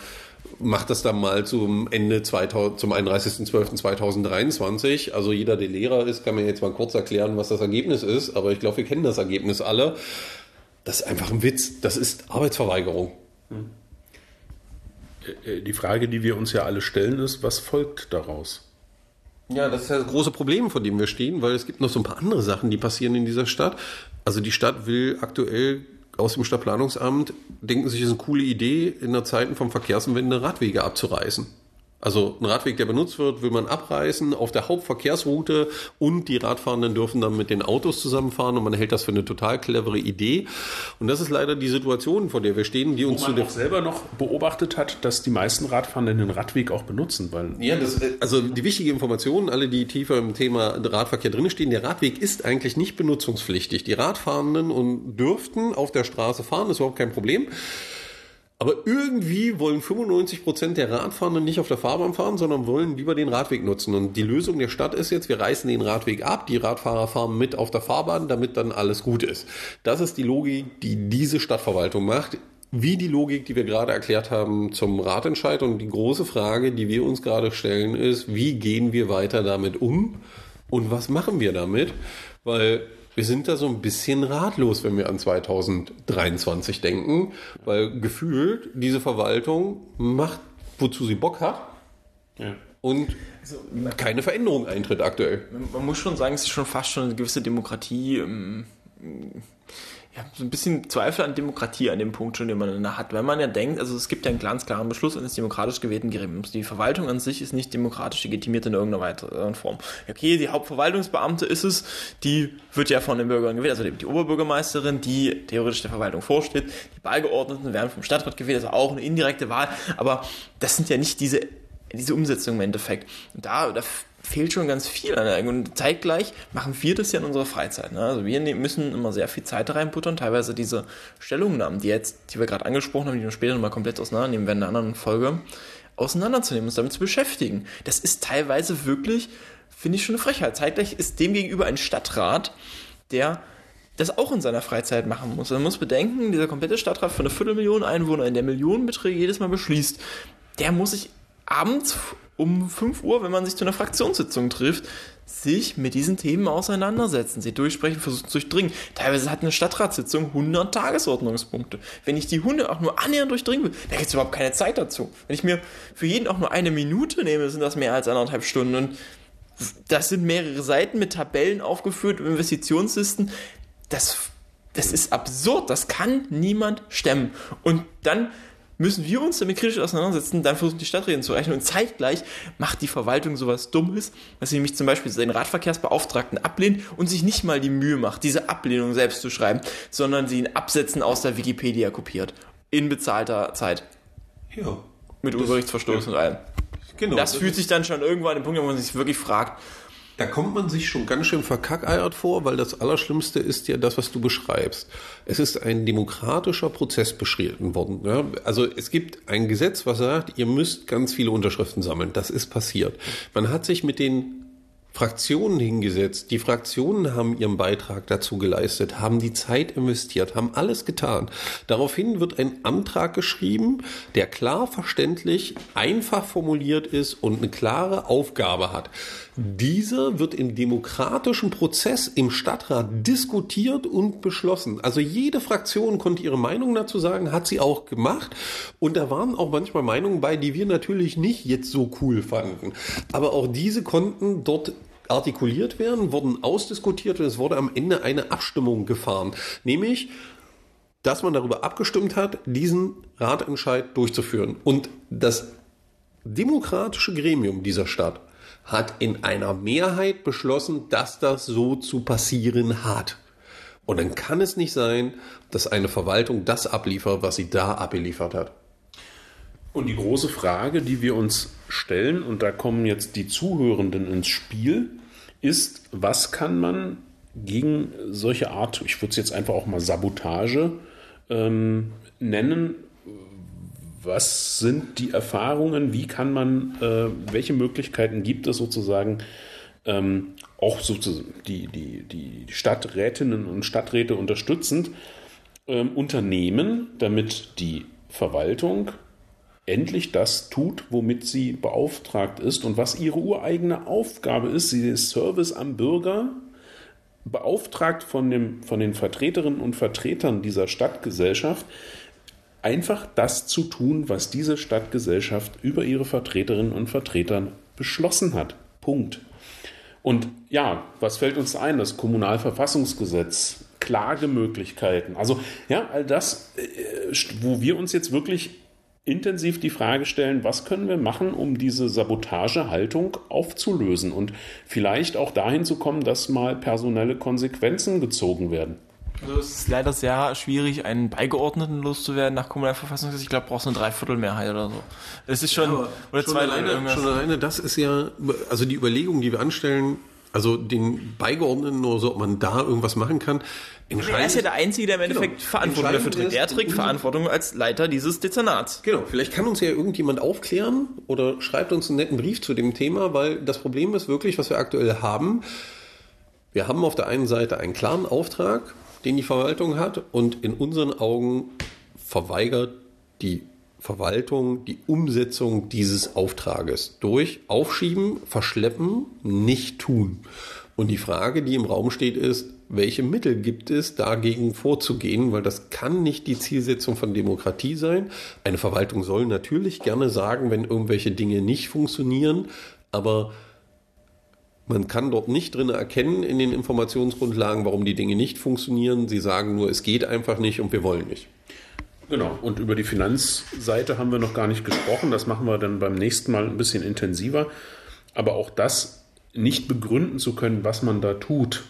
macht das dann mal zum Ende 2000, zum 31.12.2023. Also jeder, der Lehrer ist, kann mir jetzt mal kurz erklären, was das Ergebnis ist, aber ich glaube, wir kennen das Ergebnis alle. Das ist einfach ein Witz. Das ist Arbeitsverweigerung. Äh, die Frage, die wir uns ja alle stellen, ist, was folgt daraus? Ja, das ist ja das große Problem, vor dem wir stehen, weil es gibt noch so ein paar andere Sachen, die passieren in dieser Stadt. Also die Stadt will aktuell aus dem Stadtplanungsamt, denken sich, es ist eine coole Idee, in der Zeiten vom Verkehrswende Radwege abzureißen. Also ein Radweg, der benutzt wird, will man abreißen auf der Hauptverkehrsroute und die Radfahrenden dürfen dann mit den Autos zusammenfahren und man hält das für eine total clevere Idee. Und das ist leider die Situation, vor der wir stehen, die uns Wo man auch selber noch beobachtet hat, dass die meisten Radfahrenden den Radweg auch benutzen. Weil ja, das, also die wichtige Information, alle, die tiefer im Thema Radverkehr drinstehen, der Radweg ist eigentlich nicht benutzungspflichtig. Die Radfahrenden und dürften auf der Straße fahren, ist überhaupt kein Problem. Aber irgendwie wollen 95 Prozent der Radfahrenden nicht auf der Fahrbahn fahren, sondern wollen lieber den Radweg nutzen. Und die Lösung der Stadt ist jetzt, wir reißen den Radweg ab, die Radfahrer fahren mit auf der Fahrbahn, damit dann alles gut ist. Das ist die Logik, die diese Stadtverwaltung macht. Wie die Logik, die wir gerade erklärt haben zum Ratentscheid. Und die große Frage, die wir uns gerade stellen, ist, wie gehen wir weiter damit um? Und was machen wir damit? Weil wir sind da so ein bisschen ratlos, wenn wir an 2023 denken, weil gefühlt diese Verwaltung macht, wozu sie Bock hat. Ja. Und also, keine Veränderung eintritt aktuell. Man muss schon sagen, es ist schon fast schon eine gewisse Demokratie. Ja, so ein bisschen Zweifel an Demokratie an dem Punkt schon, den man da hat, weil man ja denkt, also es gibt ja einen ganz klaren Beschluss eines demokratisch gewählten Gremiums. Die Verwaltung an sich ist nicht demokratisch legitimiert in irgendeiner weiteren Form. Okay, die Hauptverwaltungsbeamte ist es, die wird ja von den Bürgern gewählt, also die Oberbürgermeisterin, die theoretisch der Verwaltung vorsteht. Die Beigeordneten werden vom Stadtrat gewählt, also auch eine indirekte Wahl, aber das sind ja nicht diese, diese Umsetzung im Endeffekt. Da, da fehlt schon ganz viel an Und zeitgleich machen wir das ja in unserer Freizeit. Ne? Also wir ne-, müssen immer sehr viel Zeit reinbuttern. Teilweise diese Stellungnahmen, die jetzt, die wir gerade angesprochen haben, die wir später nochmal komplett auseinandernehmen werden in einer anderen Folge, auseinanderzunehmen, uns damit zu beschäftigen. Das ist teilweise wirklich, finde ich, schon eine Frechheit. Zeitgleich ist demgegenüber ein Stadtrat, der das auch in seiner Freizeit machen muss. Man muss bedenken, dieser komplette Stadtrat von einer Viertelmillion Einwohner, in der Millionenbeträge jedes Mal beschließt, der muss sich abends um 5 Uhr, wenn man sich zu einer Fraktionssitzung trifft, sich mit diesen Themen auseinandersetzen, sie durchsprechen, versuchen zu durchdringen. Teilweise hat eine Stadtratssitzung 100 Tagesordnungspunkte. Wenn ich die 100 auch nur annähernd durchdringen will, dann gibt es überhaupt keine Zeit dazu. Wenn ich mir für jeden auch nur eine Minute nehme, sind das mehr als anderthalb Stunden. Und das sind mehrere Seiten mit Tabellen aufgeführt, Investitionslisten. Das, das ist absurd. Das kann niemand stemmen. Und dann müssen wir uns damit kritisch auseinandersetzen, dann versuchen die Stadträte zu rechnen und zeitgleich macht die Verwaltung sowas Dummes, dass sie nämlich zum Beispiel den Radverkehrsbeauftragten ablehnt und sich nicht mal die Mühe macht, diese Ablehnung selbst zu schreiben, sondern sie in Absätzen aus der Wikipedia kopiert. In bezahlter Zeit. Ja. Mit Urheberrechtsverstoß ja. und allem. Genau. Das, das fühlt sich dann schon irgendwann an den Punkt, wo man sich wirklich fragt, da kommt man sich schon ganz schön verkackeiert vor, weil das Allerschlimmste ist ja das, was du beschreibst. Es ist ein demokratischer Prozess beschritten worden. Ja? Also es gibt ein Gesetz, was sagt, ihr müsst ganz viele Unterschriften sammeln. Das ist passiert. Man hat sich mit den Fraktionen hingesetzt. Die Fraktionen haben ihren Beitrag dazu geleistet, haben die Zeit investiert, haben alles getan. Daraufhin wird ein Antrag geschrieben, der klar verständlich, einfach formuliert ist und eine klare Aufgabe hat. Dieser wird im demokratischen Prozess im Stadtrat diskutiert und beschlossen. Also jede Fraktion konnte ihre Meinung dazu sagen, hat sie auch gemacht. Und da waren auch manchmal Meinungen bei, die wir natürlich nicht jetzt so cool fanden. Aber auch diese konnten dort artikuliert werden, wurden ausdiskutiert und es wurde am Ende eine Abstimmung gefahren. Nämlich, dass man darüber abgestimmt hat, diesen Ratentscheid durchzuführen. Und das demokratische Gremium dieser Stadt hat in einer Mehrheit beschlossen, dass das so zu passieren hat. Und dann kann es nicht sein, dass eine Verwaltung das abliefert, was sie da abgeliefert hat. Und die große Frage, die wir uns stellen, und da kommen jetzt die Zuhörenden ins Spiel, ist, was kann man gegen solche Art, ich würde es jetzt einfach auch mal Sabotage ähm, nennen, was sind die Erfahrungen, wie kann man, äh, welche Möglichkeiten gibt es sozusagen, ähm, auch sozusagen die, die, die Stadträtinnen und Stadträte unterstützend, ähm, Unternehmen, damit die Verwaltung endlich das tut, womit sie beauftragt ist und was ihre ureigene Aufgabe ist. Sie ist Service am Bürger, beauftragt von, dem, von den Vertreterinnen und Vertretern dieser Stadtgesellschaft, einfach das zu tun, was diese Stadtgesellschaft über ihre Vertreterinnen und Vertreter beschlossen hat. Punkt. Und ja, was fällt uns ein? Das Kommunalverfassungsgesetz, Klagemöglichkeiten. Also ja, all das, äh, wo wir uns jetzt wirklich intensiv die Frage stellen, was können wir machen, um diese Sabotagehaltung aufzulösen und vielleicht auch dahin zu kommen, dass mal personelle Konsequenzen gezogen werden. Also es ist leider sehr schwierig, einen Beigeordneten loszuwerden nach Kommunalverfassungsgesetz. Ich glaube, brauchst du eine Dreiviertelmehrheit oder so. Es ist schon, ja, oder schon zwei alleine, schon alleine, das ist ja, also die Überlegung, die wir anstellen, also den Beigeordneten oder so, ob man da irgendwas machen kann. Er ist ja der Einzige, der im. Endeffekt genau. Verantwortung dafür trägt. Er trägt Verantwortung als Leiter dieses Dezernats. Genau, vielleicht kann uns ja irgendjemand aufklären oder schreibt uns einen netten Brief zu dem Thema, weil das Problem ist wirklich, was wir aktuell haben. Wir haben auf der einen Seite einen klaren Auftrag, den die Verwaltung hat und in unseren Augen verweigert die Verwaltung die Umsetzung dieses Auftrages durch Aufschieben, Verschleppen, nicht tun. Und die Frage, die im Raum steht, ist, welche Mittel gibt es, dagegen vorzugehen, weil das kann nicht die Zielsetzung von Demokratie sein. Eine Verwaltung soll natürlich gerne sagen, wenn irgendwelche Dinge nicht funktionieren, aber Man kann dort nicht drin erkennen in den Informationsgrundlagen, warum die Dinge nicht funktionieren. Sie sagen nur, es geht einfach nicht und wir wollen nicht. Genau, und über die Finanzseite haben wir noch gar nicht gesprochen. Das machen wir dann beim nächsten Mal ein bisschen intensiver. Aber auch das nicht begründen zu können, was man da tut,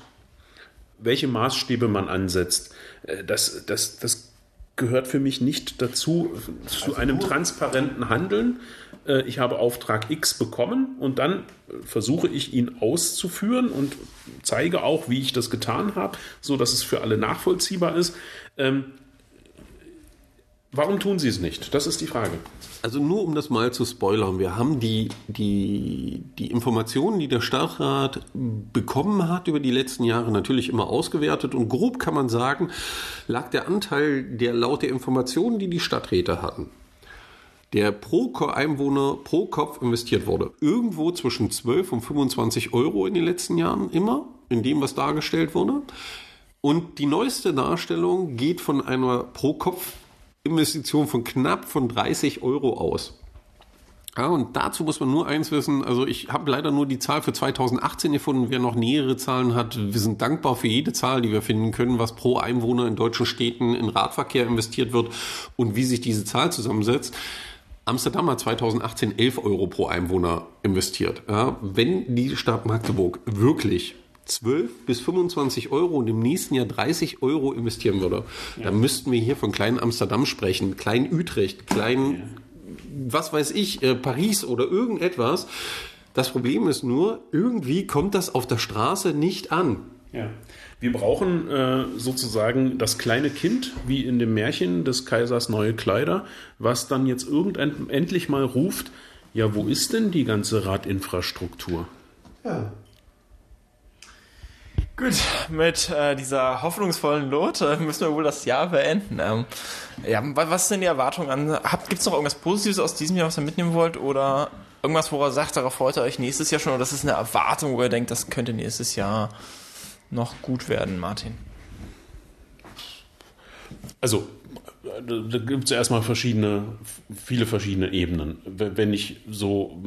welche Maßstäbe man ansetzt, äh, das, das, das gehört für mich nicht dazu, zu also einem transparenten Handeln. Äh, ich habe Auftrag X bekommen und dann versuche ich ihn auszuführen und zeige auch, wie ich das getan habe, so dass es für alle nachvollziehbar ist. Warum tun Sie es nicht? Das ist die Frage. Also nur um das mal zu spoilern, wir haben die, die, die Informationen, die der Stadtrat bekommen hat über die letzten Jahre natürlich immer ausgewertet und grob kann man sagen, lag der Anteil der laut der Informationen, die die Stadträte hatten, der pro Einwohner pro Kopf investiert wurde, irgendwo zwischen 12 und 25 Euro in den letzten Jahren immer, in dem, was dargestellt wurde. Und die neueste Darstellung geht von einer pro Kopf Investition von knapp von 30 Euro aus. Ja, und dazu muss man nur eins wissen. Also ich habe leider nur die Zahl für 2018 gefunden. Wer noch nähere Zahlen hat, wir sind dankbar für jede Zahl, die wir finden können, was pro Einwohner in deutschen Städten in Radverkehr investiert wird und wie sich diese Zahl zusammensetzt. Amsterdam hat 2018 11 Euro pro Einwohner investiert. Ja, wenn die Stadt Magdeburg wirklich 12 bis 25 Euro und im nächsten Jahr 30 Euro investieren würde, ja. dann müssten wir hier von kleinen Amsterdam sprechen, klein Utrecht, klein, ja. was weiß ich, äh, Paris oder irgendetwas. Das Problem ist nur, irgendwie kommt das auf der Straße nicht an. Ja. Wir brauchen äh, sozusagen das kleine Kind, wie in dem Märchen des Kaisers neue Kleider, was dann jetzt irgendwann endlich mal ruft, ja, wo ist denn die ganze Radinfrastruktur? Ja. Gut, mit äh, dieser hoffnungsvollen Note müssen wir wohl das Jahr beenden. Ähm, ja, was sind die Erwartungen an? Gibt es noch irgendwas Positives aus diesem Jahr, was ihr mitnehmen wollt? Oder irgendwas, wo ihr sagt, darauf freut ihr euch nächstes Jahr schon? Oder das ist eine Erwartung, wo ihr denkt, das könnte nächstes Jahr noch gut werden, Martin? Also, da gibt es erstmal verschiedene, viele verschiedene Ebenen. Wenn ich so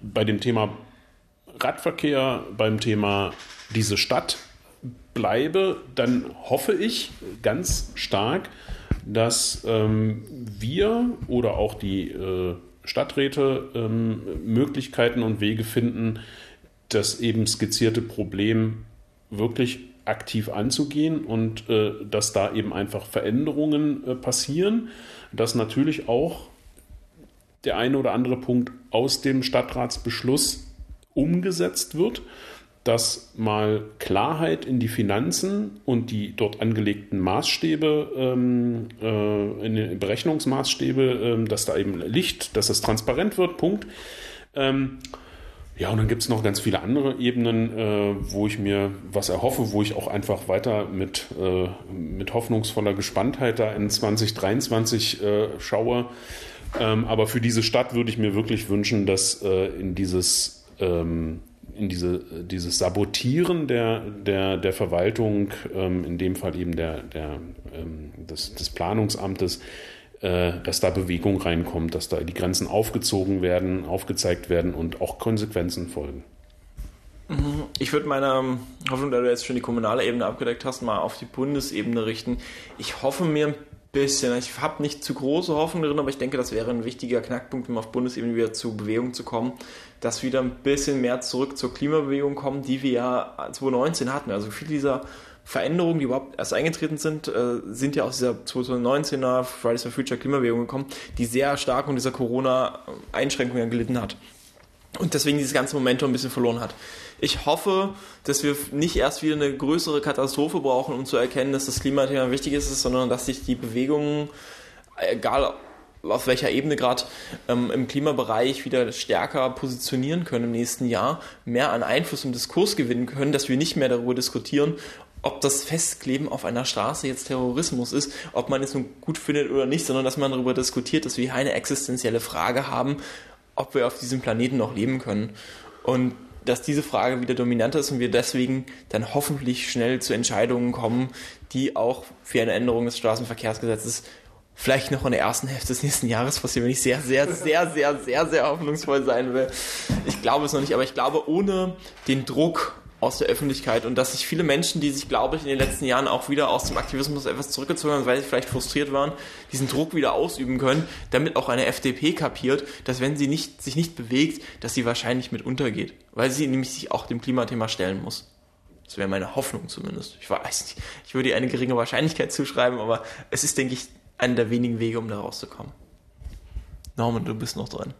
bei dem Thema Radverkehr, beim Thema diese Stadt bleibe, dann hoffe ich ganz stark, dass ähm, wir oder auch die äh, Stadträte ähm, Möglichkeiten und Wege finden, das eben skizzierte Problem wirklich aktiv anzugehen und äh, dass da eben einfach Veränderungen äh, passieren, dass natürlich auch der eine oder andere Punkt aus dem Stadtratsbeschluss umgesetzt wird, dass mal Klarheit in die Finanzen und die dort angelegten Maßstäbe, ähm, äh, in den Berechnungsmaßstäbe, ähm, dass da eben Licht, dass das transparent wird, Punkt. Ähm, ja, und dann gibt es noch ganz viele andere Ebenen, äh, wo ich mir was erhoffe, wo ich auch einfach weiter mit, äh, mit hoffnungsvoller Gespanntheit da in 2023 äh, schaue. Ähm, aber für diese Stadt würde ich mir wirklich wünschen, dass äh, in dieses ähm, in diese, dieses Sabotieren der, der, der Verwaltung, ähm, in dem Fall eben der, der, ähm, des, des Planungsamtes, äh, dass da Bewegung reinkommt, dass da die Grenzen aufgezogen werden, aufgezeigt werden und auch Konsequenzen folgen. Mhm. Ich würde meine Hoffnung, da du jetzt schon die kommunale Ebene abgedeckt hast, mal auf die Bundesebene richten. Ich hoffe mir ein bisschen. Ich habe nicht zu große Hoffnung drin, aber ich denke, das wäre ein wichtiger Knackpunkt, um auf Bundesebene wieder zu Bewegung zu kommen, dass wieder ein bisschen mehr zurück zur Klimabewegung kommen, die wir ja 2019 hatten. Also viele dieser Veränderungen, die überhaupt erst eingetreten sind, äh, sind ja aus dieser 2019er Fridays for Future Klimabewegung gekommen, die sehr stark unter dieser Corona-Einschränkungen gelitten hat. Und deswegen dieses ganze Momentum ein bisschen verloren hat. Ich hoffe, dass wir nicht erst wieder eine größere Katastrophe brauchen, um zu erkennen, dass das Klimathema wichtig ist, sondern dass sich die Bewegungen, egal auf welcher Ebene gerade ähm, im Klimabereich wieder stärker positionieren können im nächsten Jahr, mehr an Einfluss im Diskurs gewinnen können, dass wir nicht mehr darüber diskutieren, ob das Festkleben auf einer Straße jetzt Terrorismus ist, ob man es nun gut findet oder nicht, sondern dass man darüber diskutiert, dass wir eine existenzielle Frage haben, ob wir auf diesem Planeten noch leben können. Und dass diese Frage wieder dominanter ist und wir deswegen dann hoffentlich schnell zu Entscheidungen kommen, die auch für eine Änderung des Straßenverkehrsgesetzes vielleicht noch in der ersten Hälfte des nächsten Jahres passieren, wenn ich sehr, sehr, sehr, sehr, sehr, sehr hoffnungsvoll sein will. Ich glaube es noch nicht, aber ich glaube, ohne den Druck aus der Öffentlichkeit und dass sich viele Menschen, die sich, glaube ich, in den letzten Jahren auch wieder aus dem Aktivismus etwas zurückgezogen haben, weil sie vielleicht frustriert waren, diesen Druck wieder ausüben können, damit auch eine FDP kapiert, dass wenn sie nicht, sich nicht bewegt, dass sie wahrscheinlich mit untergeht, weil sie nämlich sich auch dem Klimathema stellen muss. Das wäre meine Hoffnung zumindest. Ich weiß nicht, ich würde ihr eine geringe Wahrscheinlichkeit zuschreiben, aber es ist, denke ich, einer der wenigen Wege, um da rauszukommen. Norman, du bist noch dran.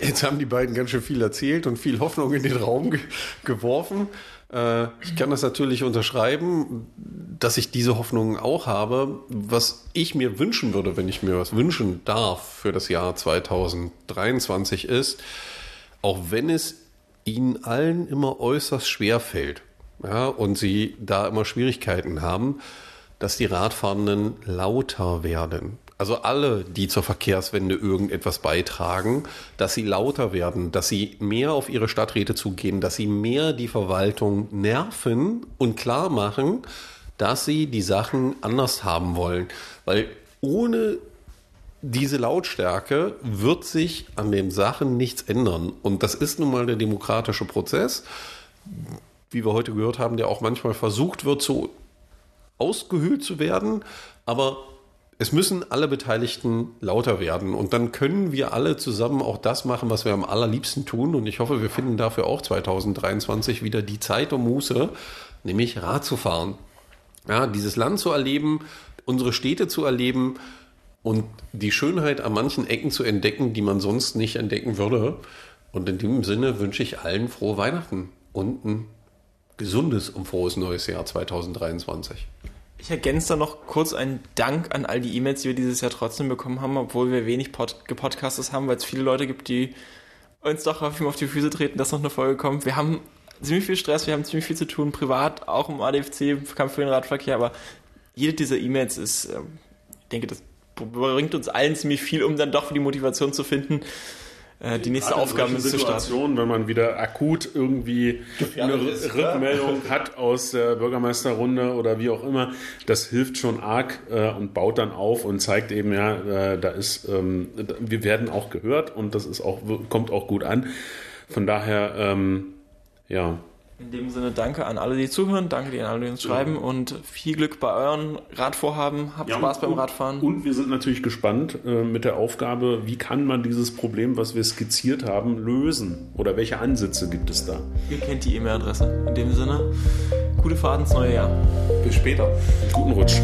Jetzt haben die beiden ganz schön viel erzählt und viel Hoffnung in den Raum ge geworfen. Äh, ich kann das natürlich unterschreiben, dass ich diese Hoffnungen auch habe. Was ich mir wünschen würde, wenn ich mir was wünschen darf für das Jahr 2023 ist, auch wenn es ihnen allen immer äußerst schwer fällt ja, und sie da immer Schwierigkeiten haben, dass die Radfahrenden lauter werden. Also alle, die zur Verkehrswende irgendetwas beitragen, dass sie lauter werden, dass sie mehr auf ihre Stadträte zugehen, dass sie mehr die Verwaltung nerven und klar machen, dass sie die Sachen anders haben wollen. Weil ohne diese Lautstärke wird sich an den Sachen nichts ändern. Und das ist nun mal der demokratische Prozess, wie wir heute gehört haben, der auch manchmal versucht wird, so ausgehöhlt zu werden. Aber es müssen alle Beteiligten lauter werden und dann können wir alle zusammen auch das machen, was wir am allerliebsten tun. Und ich hoffe, wir finden dafür auch 2023 wieder die Zeit und Muße, nämlich Rad zu fahren. Ja, dieses Land zu erleben, unsere Städte zu erleben und die Schönheit an manchen Ecken zu entdecken, die man sonst nicht entdecken würde. Und in dem Sinne wünsche ich allen frohe Weihnachten und ein gesundes und frohes neues Jahr 2023. Ich ergänze da noch kurz einen Dank an all die E-Mails, die wir dieses Jahr trotzdem bekommen haben, obwohl wir wenig Pod gepodcastet haben, weil es viele Leute gibt, die uns doch mal auf die Füße treten, dass noch eine Folge kommt. Wir haben ziemlich viel Stress, wir haben ziemlich viel zu tun, privat, auch im ADFC, Kampf für den Radverkehr, aber jede dieser E-Mails ist, ähm, ich denke, das bringt uns allen ziemlich viel, um dann doch für die Motivation zu finden, äh, die nächste Aufgabe ist zu starten. Wenn man wieder akut irgendwie eine ist, Rückmeldung ja. hat aus der Bürgermeisterrunde oder wie auch immer, das hilft schon arg äh, und baut dann auf und zeigt eben, ja, äh, da ist, ähm, wir werden auch gehört und das ist auch, kommt auch gut an. Von daher, ähm, ja, in dem Sinne danke an alle, die zuhören, danke an alle, die uns schreiben und viel Glück bei euren Radvorhaben. Habt ja, Spaß beim Radfahren. Und wir sind natürlich gespannt äh, mit der Aufgabe, wie kann man dieses Problem, was wir skizziert haben, lösen? Oder welche Ansätze gibt es da? Ihr kennt die E-Mail-Adresse. In dem Sinne, gute Fahrt ins neue Jahr. Bis später. Guten Rutsch.